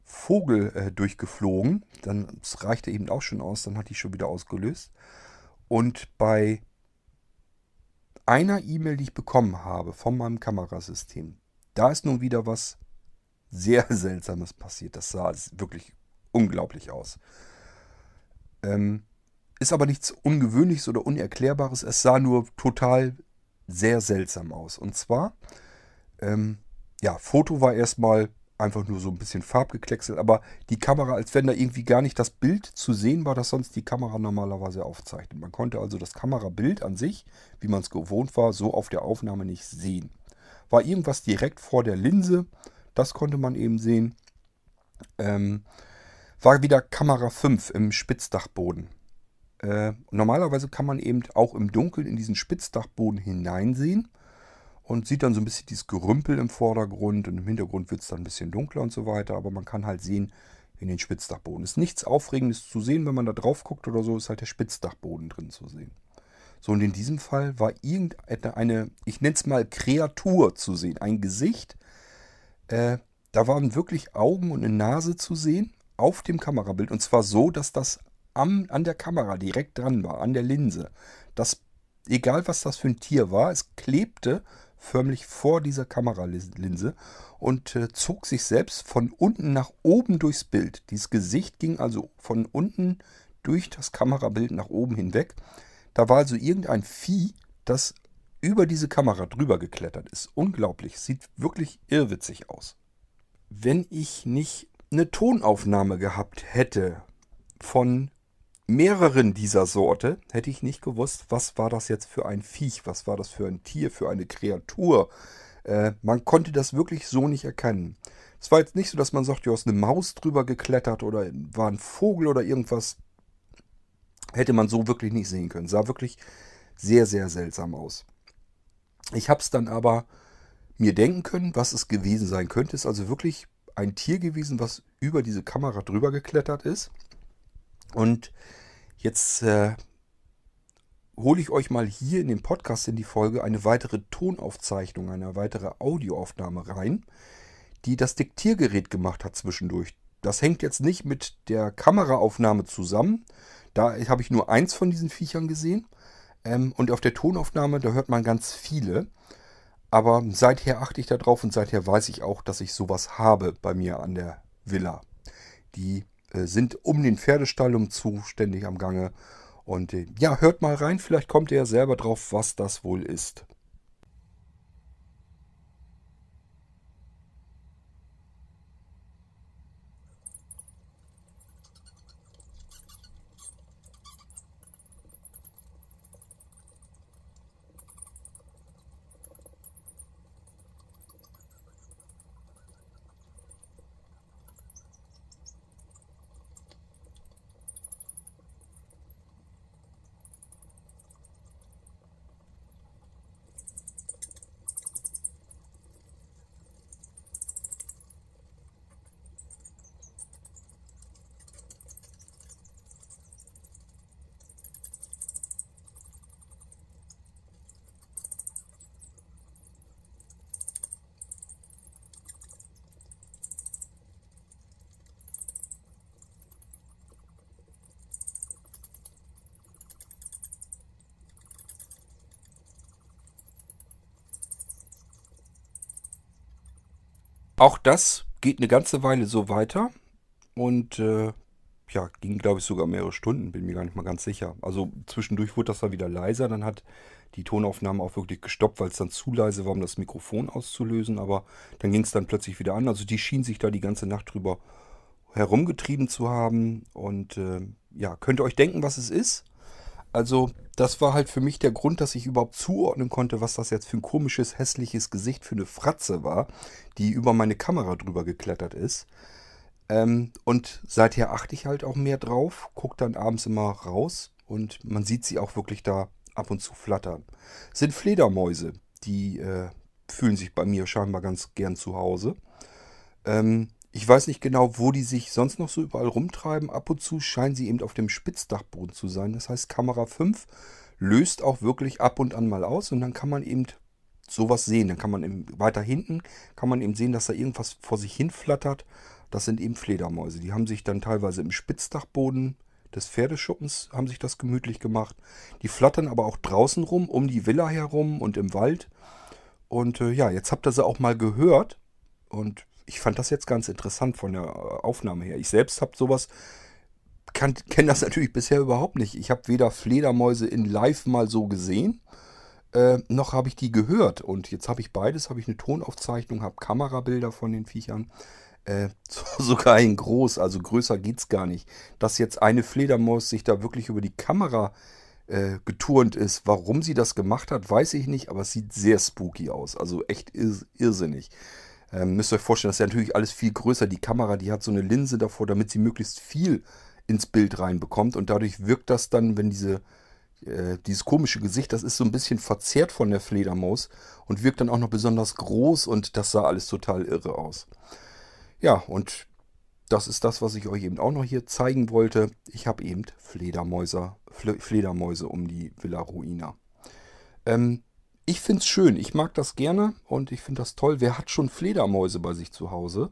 Vogel äh, durchgeflogen. Dann reichte eben auch schon aus. Dann hat die schon wieder ausgelöst. Und bei einer E-Mail, die ich bekommen habe von meinem Kamerasystem, da ist nun wieder was sehr Seltsames passiert. Das sah wirklich unglaublich aus. Ähm, ist aber nichts Ungewöhnliches oder Unerklärbares. Es sah nur total sehr seltsam aus. Und zwar, ähm, ja, Foto war erstmal einfach nur so ein bisschen farbgekleckselt, aber die Kamera, als wenn da irgendwie gar nicht das Bild zu sehen war, das sonst die Kamera normalerweise aufzeichnet. Man konnte also das Kamerabild an sich, wie man es gewohnt war, so auf der Aufnahme nicht sehen. War irgendwas direkt vor der Linse, das konnte man eben sehen. Ähm, war wieder Kamera 5 im Spitzdachboden. Äh, normalerweise kann man eben auch im Dunkeln in diesen Spitzdachboden hineinsehen und sieht dann so ein bisschen dieses Gerümpel im Vordergrund und im Hintergrund wird es dann ein bisschen dunkler und so weiter, aber man kann halt sehen in den Spitzdachboden. Ist nichts Aufregendes zu sehen, wenn man da drauf guckt oder so, ist halt der Spitzdachboden drin zu sehen. So, und in diesem Fall war irgendeine, ich nenne es mal Kreatur zu sehen, ein Gesicht. Äh, da waren wirklich Augen und eine Nase zu sehen auf dem Kamerabild und zwar so, dass das am, an der Kamera direkt dran war, an der Linse. Das, egal was das für ein Tier war, es klebte förmlich vor dieser Kameralinse und äh, zog sich selbst von unten nach oben durchs Bild. Dieses Gesicht ging also von unten durch das Kamerabild nach oben hinweg. Da war also irgendein Vieh, das über diese Kamera drüber geklettert ist. Unglaublich, sieht wirklich irrwitzig aus. Wenn ich nicht eine Tonaufnahme gehabt hätte von mehreren dieser Sorte hätte ich nicht gewusst, was war das jetzt für ein Viech, was war das für ein Tier, für eine Kreatur. Äh, man konnte das wirklich so nicht erkennen. Es war jetzt nicht so, dass man sagt, du hast eine Maus drüber geklettert oder war ein Vogel oder irgendwas. Hätte man so wirklich nicht sehen können. Sah wirklich sehr, sehr seltsam aus. Ich habe es dann aber mir denken können, was es gewesen sein könnte. Es ist also wirklich ein Tier gewesen, was über diese Kamera drüber geklettert ist. Und jetzt äh, hole ich euch mal hier in den Podcast in die Folge eine weitere Tonaufzeichnung, eine weitere Audioaufnahme rein, die das Diktiergerät gemacht hat zwischendurch. Das hängt jetzt nicht mit der Kameraaufnahme zusammen. Da habe ich nur eins von diesen Viechern gesehen. Ähm, und auf der Tonaufnahme, da hört man ganz viele. Aber seither achte ich darauf und seither weiß ich auch, dass ich sowas habe bei mir an der Villa. Die sind um den Pferdestall um zuständig am Gange. Und äh, ja, hört mal rein, vielleicht kommt ihr ja selber drauf, was das wohl ist. Auch das geht eine ganze Weile so weiter und äh, ja, ging glaube ich sogar mehrere Stunden, bin mir gar nicht mal ganz sicher. Also zwischendurch wurde das dann wieder leiser, dann hat die Tonaufnahme auch wirklich gestoppt, weil es dann zu leise war, um das Mikrofon auszulösen, aber dann ging es dann plötzlich wieder an. Also die schien sich da die ganze Nacht drüber herumgetrieben zu haben und äh, ja, könnt ihr euch denken, was es ist? Also, das war halt für mich der Grund, dass ich überhaupt zuordnen konnte, was das jetzt für ein komisches, hässliches Gesicht für eine Fratze war, die über meine Kamera drüber geklettert ist. Ähm, und seither achte ich halt auch mehr drauf, gucke dann abends immer raus und man sieht sie auch wirklich da ab und zu flattern. Sind Fledermäuse, die äh, fühlen sich bei mir scheinbar ganz gern zu Hause. Ähm, ich weiß nicht genau, wo die sich sonst noch so überall rumtreiben. Ab und zu scheinen sie eben auf dem Spitzdachboden zu sein. Das heißt, Kamera 5 löst auch wirklich ab und an mal aus und dann kann man eben sowas sehen. Dann kann man eben weiter hinten, kann man eben sehen, dass da irgendwas vor sich hin flattert. Das sind eben Fledermäuse. Die haben sich dann teilweise im Spitzdachboden des Pferdeschuppens haben sich das gemütlich gemacht. Die flattern aber auch draußen rum, um die Villa herum und im Wald. Und äh, ja, jetzt habt ihr sie auch mal gehört. Und ich fand das jetzt ganz interessant von der äh, Aufnahme her. Ich selbst habe sowas, kenne das natürlich bisher überhaupt nicht. Ich habe weder Fledermäuse in Live mal so gesehen, äh, noch habe ich die gehört. Und jetzt habe ich beides, habe ich eine Tonaufzeichnung, habe Kamerabilder von den Viechern. Äh, sogar in groß, also größer geht es gar nicht. Dass jetzt eine Fledermaus sich da wirklich über die Kamera äh, geturnt ist. Warum sie das gemacht hat, weiß ich nicht, aber es sieht sehr spooky aus. Also echt irrsinnig. Ähm, müsst ihr euch vorstellen, das ist ja natürlich alles viel größer. Die Kamera, die hat so eine Linse davor, damit sie möglichst viel ins Bild reinbekommt. Und dadurch wirkt das dann, wenn diese, äh, dieses komische Gesicht, das ist so ein bisschen verzerrt von der Fledermaus und wirkt dann auch noch besonders groß und das sah alles total irre aus. Ja, und das ist das, was ich euch eben auch noch hier zeigen wollte. Ich habe eben Fledermäuse, Fledermäuse um die Villa Ruina. Ähm, ich finde es schön. Ich mag das gerne und ich finde das toll. Wer hat schon Fledermäuse bei sich zu Hause?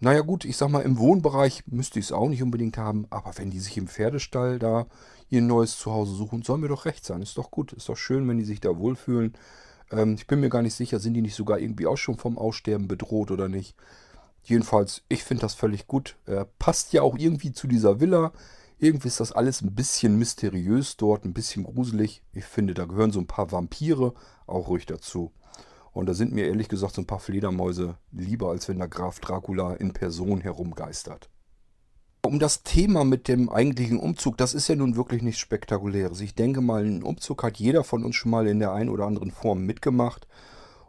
Naja gut, ich sag mal, im Wohnbereich müsste ich es auch nicht unbedingt haben, aber wenn die sich im Pferdestall da ihr neues Zuhause suchen, soll mir doch recht sein. Ist doch gut, ist doch schön, wenn die sich da wohlfühlen. Ähm, ich bin mir gar nicht sicher, sind die nicht sogar irgendwie auch schon vom Aussterben bedroht oder nicht. Jedenfalls, ich finde das völlig gut. Äh, passt ja auch irgendwie zu dieser Villa. Irgendwie ist das alles ein bisschen mysteriös dort, ein bisschen gruselig. Ich finde, da gehören so ein paar Vampire auch ruhig dazu. Und da sind mir ehrlich gesagt so ein paar Fledermäuse lieber, als wenn der Graf Dracula in Person herumgeistert. Um das Thema mit dem eigentlichen Umzug, das ist ja nun wirklich nichts Spektakuläres. Ich denke mal, einen Umzug hat jeder von uns schon mal in der einen oder anderen Form mitgemacht.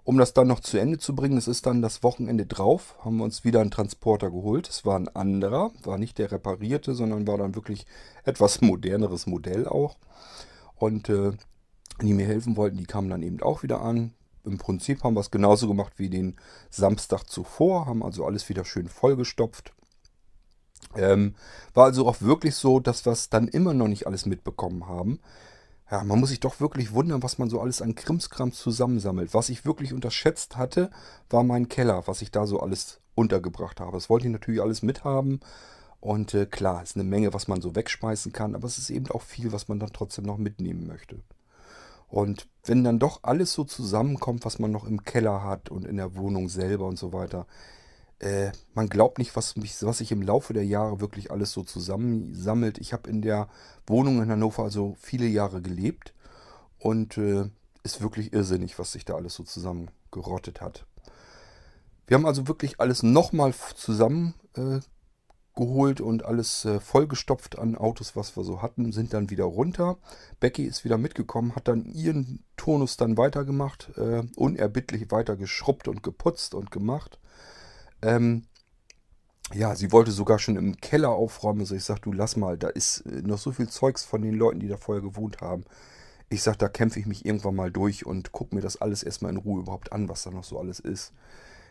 Um das dann noch zu Ende zu bringen, es ist dann das Wochenende drauf, haben wir uns wieder einen Transporter geholt. Es war ein anderer, war nicht der reparierte, sondern war dann wirklich etwas moderneres Modell auch. Und äh, die mir helfen wollten, die kamen dann eben auch wieder an. Im Prinzip haben wir es genauso gemacht wie den Samstag zuvor, haben also alles wieder schön vollgestopft. Ähm, war also auch wirklich so, dass wir es dann immer noch nicht alles mitbekommen haben. Ja, man muss sich doch wirklich wundern, was man so alles an Krimskrams zusammensammelt. Was ich wirklich unterschätzt hatte, war mein Keller, was ich da so alles untergebracht habe. Das wollte ich natürlich alles mithaben. Und äh, klar, ist eine Menge, was man so wegschmeißen kann, aber es ist eben auch viel, was man dann trotzdem noch mitnehmen möchte. Und wenn dann doch alles so zusammenkommt, was man noch im Keller hat und in der Wohnung selber und so weiter, Äh, man glaubt nicht, was, mich, was sich im Laufe der Jahre wirklich alles so zusammensammelt. Ich habe in der Wohnung in Hannover also viele Jahre gelebt und äh, ist wirklich irrsinnig, was sich da alles so zusammengerottet hat. Wir haben also wirklich alles nochmal zusammen äh, und alles äh, vollgestopft an Autos, was wir so hatten, sind dann wieder runter. Becky ist wieder mitgekommen, hat dann ihren Turnus dann weitergemacht, äh, unerbittlich weiter geschrubbt und geputzt und gemacht. Ähm, ja, sie wollte sogar schon im Keller aufräumen. Also ich sag, du lass mal, da ist äh, noch so viel Zeugs von den Leuten, die da vorher gewohnt haben. Ich sag, da kämpfe ich mich irgendwann mal durch und gucke mir das alles erstmal in Ruhe überhaupt an, was da noch so alles ist.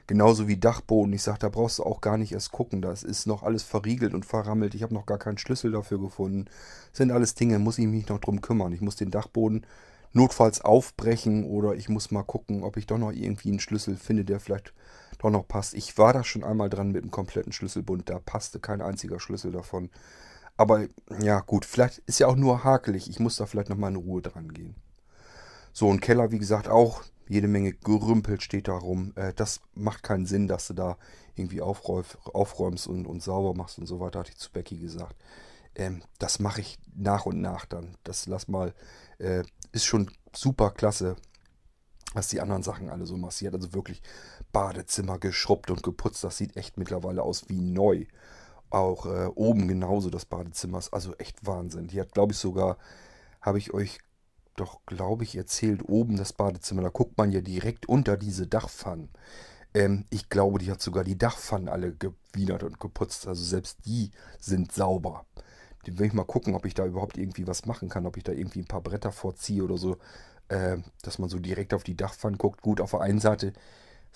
Genauso wie Dachboden. Ich sage, da brauchst du auch gar nicht erst gucken. Das ist noch alles verriegelt und verrammelt. Ich habe noch gar keinen Schlüssel dafür gefunden. Das sind alles Dinge, muss ich mich noch drum kümmern. Ich muss den Dachboden notfalls aufbrechen oder ich muss mal gucken, ob ich doch noch irgendwie einen Schlüssel finde, der vielleicht doch noch passt. Ich war da schon einmal dran mit einem kompletten Schlüsselbund. Da passte kein einziger Schlüssel davon. Aber ja, gut, vielleicht ist ja auch nur hakelig. Ich muss da vielleicht nochmal in Ruhe dran gehen. So, ein Keller, wie gesagt, auch jede Menge Gerümpel steht da rum. Äh, das macht keinen Sinn, dass du da irgendwie aufräumst und, und sauber machst und so weiter, hatte ich zu Becky gesagt. Ähm, das mache ich nach und nach dann. Das lass mal, äh, ist schon super klasse, was die anderen Sachen alle so massiert. Also wirklich Badezimmer geschrubbt und geputzt. Das sieht echt mittlerweile aus wie neu. Auch äh, oben genauso das Badezimmer ist also echt Wahnsinn. Die hat, glaube ich, sogar, habe ich euch doch, glaube ich, erzählt, oben das Badezimmer, da guckt man ja direkt unter diese Dachpfannen. Ähm, ich glaube, die hat sogar die Dachpfannen alle gewienert und geputzt. Also selbst die sind sauber. Den will ich mal gucken, ob ich da überhaupt irgendwie was machen kann, ob ich da irgendwie ein paar Bretter vorziehe oder so, äh, dass man so direkt auf die Dachpfannen guckt. Gut, auf der einen Seite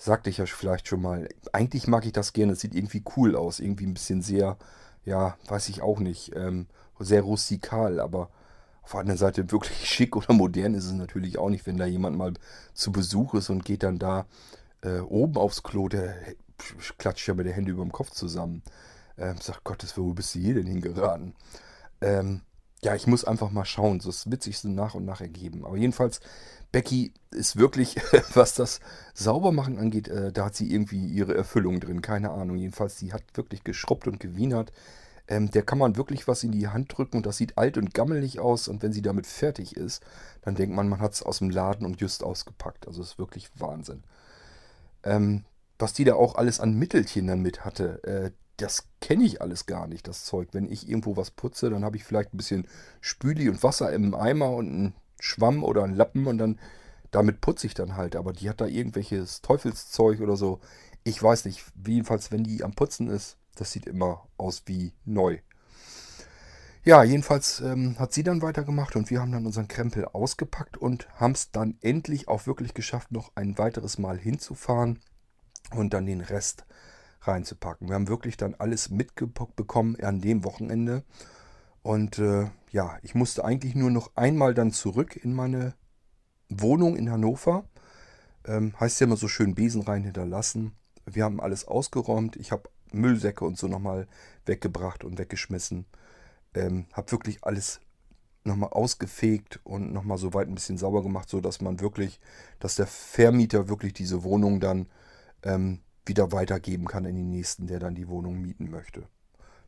sagte ich ja vielleicht schon mal, eigentlich mag ich das gerne, es sieht irgendwie cool aus, irgendwie ein bisschen sehr, ja, weiß ich auch nicht, ähm, sehr rustikal, aber auf der anderen Seite wirklich schick oder modern ist es natürlich auch nicht, wenn da jemand mal zu Besuch ist und geht dann da äh, oben aufs Klo, der klatscht ja mit den Händen über dem Kopf zusammen. Ähm, sagt Gottes, wo bist du hier denn hingeraten? Ähm, ja, ich muss einfach mal schauen. Das wird sich so nach und nach ergeben. Aber jedenfalls, Becky ist wirklich, was das Saubermachen angeht, äh, da hat sie irgendwie ihre Erfüllung drin. Keine Ahnung. Jedenfalls, sie hat wirklich geschrubbt und gewienert. Ähm, der kann man wirklich was in die Hand drücken und das sieht alt und gammelig aus. Und wenn sie damit fertig ist, dann denkt man, man hat es aus dem Laden und just ausgepackt. Also ist wirklich Wahnsinn. Ähm, was die da auch alles an Mittelchen dann mit hatte, äh, das kenne ich alles gar nicht, das Zeug. Wenn ich irgendwo was putze, dann habe ich vielleicht ein bisschen Spüli und Wasser im Eimer und einen Schwamm oder einen Lappen und dann damit putze ich dann halt. Aber die hat da irgendwelches Teufelszeug oder so. Ich weiß nicht. Jedenfalls, wenn die am Putzen ist, das sieht immer aus wie neu. Ja, jedenfalls ähm, hat sie dann weitergemacht und wir haben dann unseren Krempel ausgepackt und haben es dann endlich auch wirklich geschafft, noch ein weiteres Mal hinzufahren und dann den Rest reinzupacken. Wir haben wirklich dann alles mitbekommen an dem Wochenende. Und äh, ja, ich musste eigentlich nur noch einmal dann zurück in meine Wohnung in Hannover. Ähm, heißt ja immer so schön Besen rein hinterlassen. Wir haben alles ausgeräumt. Ich habe Müllsäcke und so nochmal weggebracht und weggeschmissen. Ähm, habe wirklich alles nochmal ausgefegt und nochmal so weit ein bisschen sauber gemacht, sodass man wirklich, dass der Vermieter wirklich diese Wohnung dann ähm, wieder weitergeben kann in den nächsten, der dann die Wohnung mieten möchte.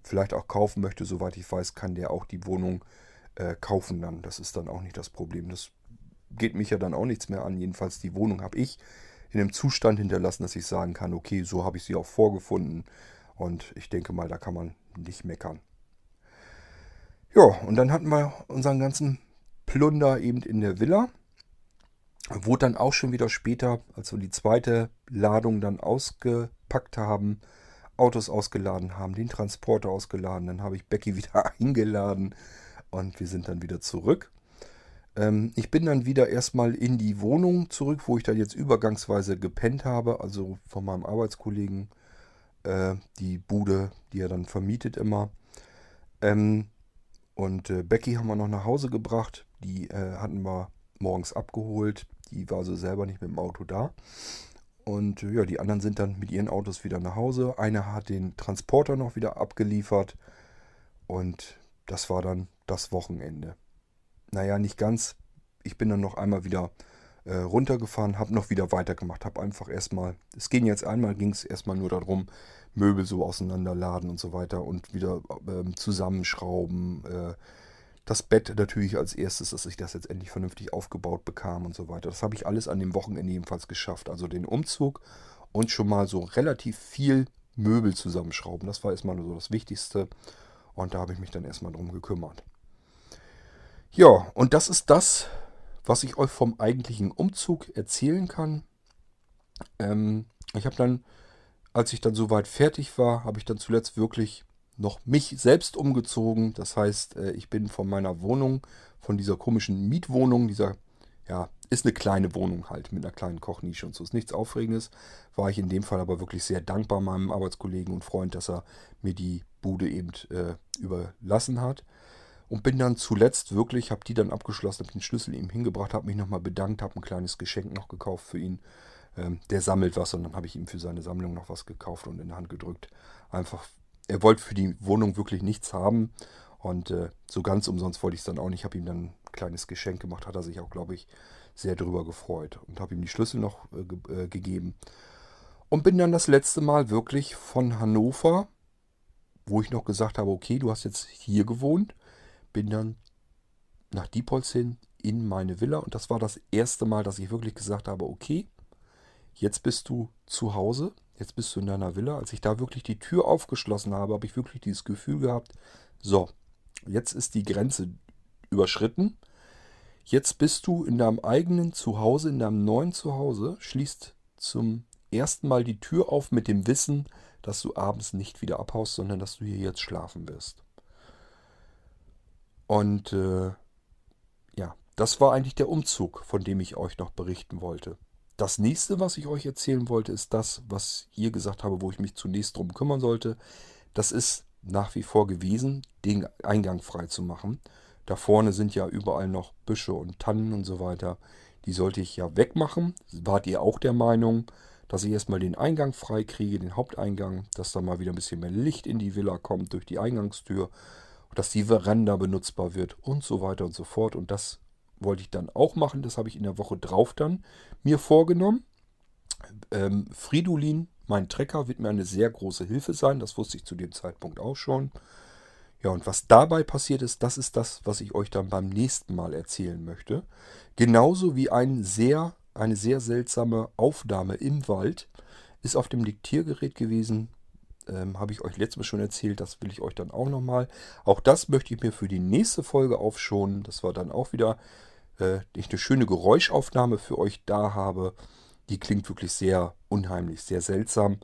Vielleicht auch kaufen möchte, soweit ich weiß, kann der auch die Wohnung äh, kaufen dann. Das ist dann auch nicht das Problem. Das geht mich ja dann auch nichts mehr an. Jedenfalls die Wohnung habe ich in einem Zustand hinterlassen, dass ich sagen kann, okay, so habe ich sie auch vorgefunden. Und ich denke mal, da kann man nicht meckern. Ja, und dann hatten wir unseren ganzen Plunder eben in der Villa. Wurde dann auch schon wieder später, als wir die zweite Ladung dann ausgepackt haben, Autos ausgeladen haben, den Transporter ausgeladen, dann habe ich Becky wieder eingeladen und wir sind dann wieder zurück. Ähm, ich bin dann wieder erstmal in die Wohnung zurück, wo ich dann jetzt übergangsweise gepennt habe, also von meinem Arbeitskollegen äh, die Bude, die er dann vermietet immer. Ähm, und äh, Becky haben wir noch nach Hause gebracht. Die äh, hatten wir morgens abgeholt. Die war also selber nicht mit dem Auto da. Und äh, ja, die anderen sind dann mit ihren Autos wieder nach Hause. Einer hat den Transporter noch wieder abgeliefert. Und das war dann das Wochenende. Naja, nicht ganz. Ich bin dann noch einmal wieder äh, runtergefahren, habe noch wieder weitergemacht, habe einfach erstmal, es ging jetzt einmal, ging es erstmal nur darum, Möbel so auseinanderladen und so weiter und wieder ähm, zusammenschrauben. Äh, das Bett natürlich als erstes, dass ich das jetzt endlich vernünftig aufgebaut bekam und so weiter. Das habe ich alles an dem Wochenende jedenfalls geschafft. Also den Umzug und schon mal so relativ viel Möbel zusammenschrauben. Das war erstmal so das Wichtigste. Und da habe ich mich dann erstmal drum gekümmert. Ja, und das ist das, was ich euch vom eigentlichen Umzug erzählen kann. Ähm, ich habe dann, als ich dann soweit fertig war, habe ich dann zuletzt wirklich noch mich selbst umgezogen. Das heißt, äh, ich bin von meiner Wohnung, von dieser komischen Mietwohnung, dieser, ja, ist eine kleine Wohnung halt mit einer kleinen Kochnische und so. Ist nichts Aufregendes. War ich in dem Fall aber wirklich sehr dankbar meinem Arbeitskollegen und Freund, dass er mir die Bude eben äh, überlassen hat. Und bin dann zuletzt wirklich, habe die dann abgeschlossen, habe den Schlüssel ihm hingebracht, habe mich nochmal bedankt, habe ein kleines Geschenk noch gekauft für ihn. Ähm, der sammelt was und dann habe ich ihm für seine Sammlung noch was gekauft und in der Hand gedrückt. Einfach er wollte für die Wohnung wirklich nichts haben. Und äh, so ganz umsonst wollte ich es dann auch nicht. Ich habe ihm dann ein kleines Geschenk gemacht, hat er sich auch, glaube ich, sehr drüber gefreut. Und habe ihm die Schlüssel noch äh, ge äh, gegeben. Und bin dann das letzte Mal wirklich von Hannover, wo ich noch gesagt habe, okay, du hast jetzt hier gewohnt, bin dann nach Diepholz hin in meine Villa. Und das war das erste Mal, dass ich wirklich gesagt habe, okay, jetzt bist du zu Hause. Jetzt bist du in deiner Villa. Als ich da wirklich die Tür aufgeschlossen habe, habe ich wirklich dieses Gefühl gehabt, so, jetzt ist die Grenze überschritten. Jetzt bist du in deinem eigenen Zuhause, in deinem neuen Zuhause, schließt zum ersten Mal die Tür auf mit dem Wissen, dass du abends nicht wieder abhaust, sondern dass du hier jetzt schlafen wirst. Und äh, ja, das war eigentlich der Umzug, von dem ich euch noch berichten wollte. Das nächste, was ich euch erzählen wollte, ist das, was ihr gesagt habe, wo ich mich zunächst drum kümmern sollte. Das ist nach wie vor gewesen, den Eingang frei zu machen. Da vorne sind ja überall noch Büsche und Tannen und so weiter. Die sollte ich ja wegmachen. Wart ihr auch der Meinung, dass ich erstmal den Eingang frei kriege, den Haupteingang, dass da mal wieder ein bisschen mehr Licht in die Villa kommt durch die Eingangstür, dass die Veranda benutzbar wird und so weiter und so fort. Und das wollte ich dann auch machen. Das habe ich in der Woche drauf dann mir vorgenommen. Ähm, Fridolin, mein Trecker, wird mir eine sehr große Hilfe sein. Das wusste ich zu dem Zeitpunkt auch schon. Ja, und was dabei passiert ist, das ist das, was ich euch dann beim nächsten Mal erzählen möchte. Genauso wie ein sehr, eine sehr seltsame Aufnahme im Wald ist auf dem Diktiergerät gewesen. Ähm, Habe ich euch letztes Mal schon erzählt, das will ich euch dann auch nochmal. Auch das möchte ich mir für die nächste Folge aufschonen. Das war dann auch wieder äh, ich eine schöne Geräuschaufnahme für euch da habe. Die klingt wirklich sehr unheimlich, sehr seltsam.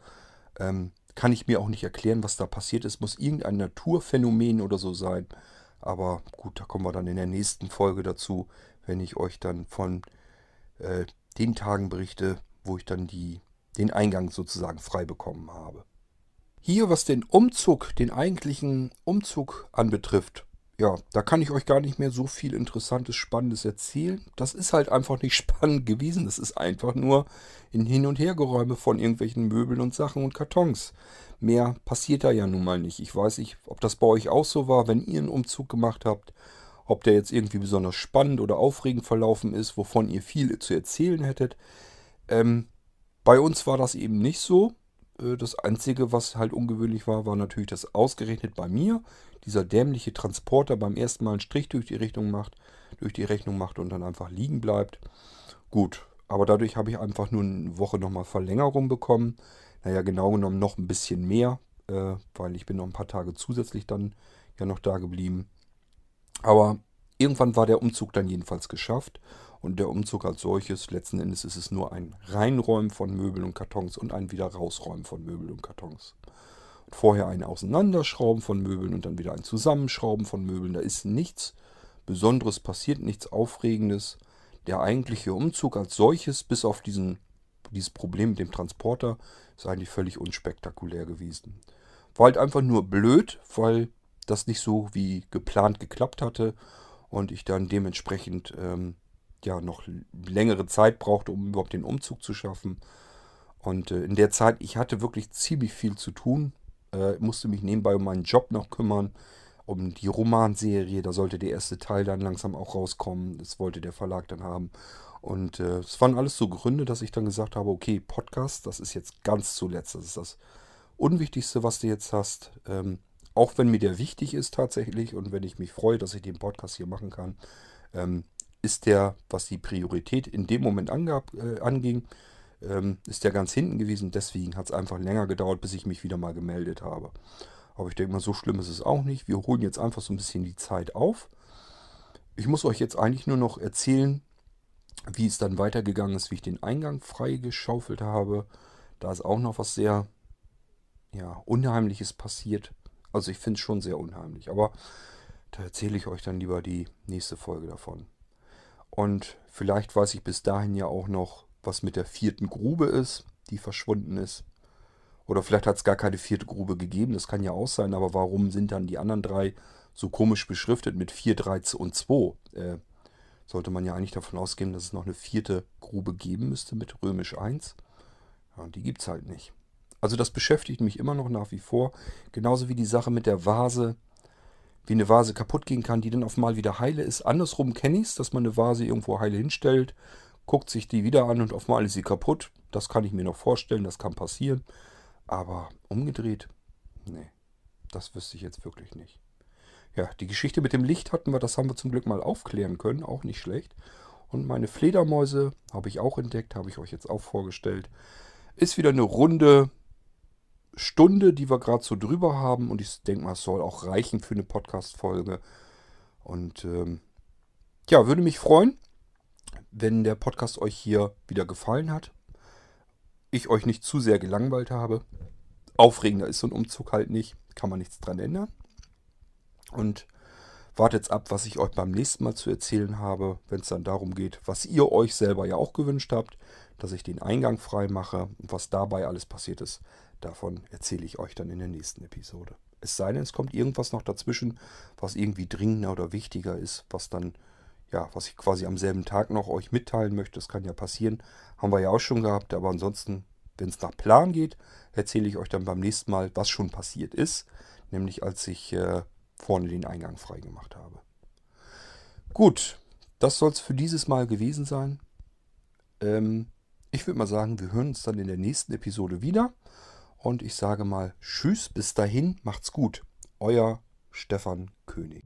Ähm, kann ich mir auch nicht erklären, was da passiert ist. Muss irgendein Naturphänomen oder so sein. Aber gut, da kommen wir dann in der nächsten Folge dazu, wenn ich euch dann von äh, den Tagen berichte, wo ich dann die, den Eingang sozusagen frei bekommen habe. Hier, was den Umzug, den eigentlichen Umzug anbetrifft, ja, da kann ich euch gar nicht mehr so viel Interessantes, Spannendes erzählen. Das ist halt einfach nicht spannend gewesen. Das ist einfach nur in Hin- und Hergeräume von irgendwelchen Möbeln und Sachen und Kartons. Mehr passiert da ja nun mal nicht. Ich weiß nicht, ob das bei euch auch so war, wenn ihr einen Umzug gemacht habt. Ob der jetzt irgendwie besonders spannend oder aufregend verlaufen ist, wovon ihr viel zu erzählen hättet. Ähm, bei uns war das eben nicht so. Äh, das Einzige, was halt ungewöhnlich war, war natürlich, dass ausgerechnet bei mir dieser dämliche Transporter beim ersten Mal einen Strich durch die Richtung macht, durch die Rechnung macht und dann einfach liegen bleibt. Gut, aber dadurch habe ich einfach nur eine Woche nochmal Verlängerung bekommen. Naja, genau genommen noch ein bisschen mehr, äh, weil ich bin noch ein paar Tage zusätzlich dann ja noch da geblieben. Aber irgendwann war der Umzug dann jedenfalls geschafft. Und der Umzug als solches, letzten Endes ist es nur ein Reinräumen von Möbeln und Kartons und ein wieder rausräumen von Möbeln und Kartons. Vorher ein Auseinanderschrauben von Möbeln und dann wieder ein Zusammenschrauben von Möbeln. Da ist nichts Besonderes passiert, nichts Aufregendes. Der eigentliche Umzug als solches, bis auf diesen, dieses Problem mit dem Transporter, ist eigentlich völlig unspektakulär gewesen. War halt einfach nur blöd, weil das nicht so wie geplant geklappt hatte und ich dann dementsprechend ähm, ja noch längere Zeit brauchte, um überhaupt den Umzug zu schaffen. Und äh, in der Zeit, ich hatte wirklich ziemlich viel zu tun, äh, musste mich nebenbei um meinen Job noch kümmern. um die Romanserie. Da sollte der erste Teil dann langsam auch rauskommen. Das wollte der Verlag dann haben. Und äh, es äh, waren alles so Gründe, dass ich dann gesagt habe, okay, Podcast, das ist jetzt ganz zuletzt. Das ist das Unwichtigste, was du jetzt hast. Ähm, auch wenn mir der wichtig ist tatsächlich und wenn ich mich freue, dass ich den Podcast hier machen kann, ähm, ist der, was die Priorität in dem Moment angab, äh, anging, ähm, ist der ganz hinten gewesen. Deswegen hat es einfach länger gedauert, bis ich mich wieder mal gemeldet habe. Aber ich denke mal, so schlimm ist es auch nicht. Wir holen jetzt einfach so ein bisschen die Zeit auf. Ich muss euch jetzt eigentlich nur noch erzählen, wie es dann weitergegangen ist, wie ich den Eingang freigeschaufelt habe. Da ist auch noch was sehr ja, Unheimliches passiert. Also ich finde es schon sehr unheimlich. Aber da erzähle ich euch dann lieber die nächste Folge davon. Und vielleicht weiß ich bis dahin ja auch noch, was mit der vierten Grube ist, die verschwunden ist. Oder vielleicht hat es gar keine vierte Grube gegeben, das kann ja auch sein, aber warum sind dann die anderen drei so komisch beschriftet mit 4, 3 und 2? Äh, sollte man ja eigentlich davon ausgehen, dass es noch eine vierte Grube geben müsste mit römisch 1. Ja, und die gibt es halt nicht. Also das beschäftigt mich immer noch nach wie vor. Genauso wie die Sache mit der Vase, wie eine Vase kaputt gehen kann, die dann auf mal wieder heile ist. Andersrum kenne ich es, dass man eine Vase irgendwo heile hinstellt, guckt sich die wieder an und auf mal ist sie kaputt. Das kann ich mir noch vorstellen, das kann passieren. Aber umgedreht, nee, das wüsste ich jetzt wirklich nicht. Ja, die Geschichte mit dem Licht hatten wir, das haben wir zum Glück mal aufklären können, auch nicht schlecht. Und meine Fledermäuse habe ich auch entdeckt, habe ich euch jetzt auch vorgestellt. Ist wieder eine runde Stunde, die wir gerade so drüber haben. Und ich denke mal, es soll auch reichen für eine Podcast-Folge. Und ähm, ja, würde mich freuen, wenn der Podcast euch hier wieder gefallen hat. Ich euch nicht zu sehr gelangweilt habe. Aufregender ist so ein Umzug halt nicht. Kann man nichts dran ändern. Und wartet ab, was ich euch beim nächsten Mal zu erzählen habe, wenn es dann darum geht, was ihr euch selber ja auch gewünscht habt, dass ich den Eingang frei mache und was dabei alles passiert ist. Davon erzähle ich euch dann in der nächsten Episode. Es sei denn, es kommt irgendwas noch dazwischen, was irgendwie dringender oder wichtiger ist, was dann, ja, was ich quasi am selben Tag noch euch mitteilen möchte. Das kann ja passieren. Haben wir ja auch schon gehabt, aber ansonsten, wenn es nach Plan geht, erzähle ich euch dann beim nächsten Mal, was schon passiert ist. Nämlich als ich äh, vorne den Eingang freigemacht habe. Gut, das soll es für dieses Mal gewesen sein. Ähm, ich würde mal sagen, wir hören uns dann in der nächsten Episode wieder. Und ich sage mal Tschüss, bis dahin, macht's gut. Euer Stefan König.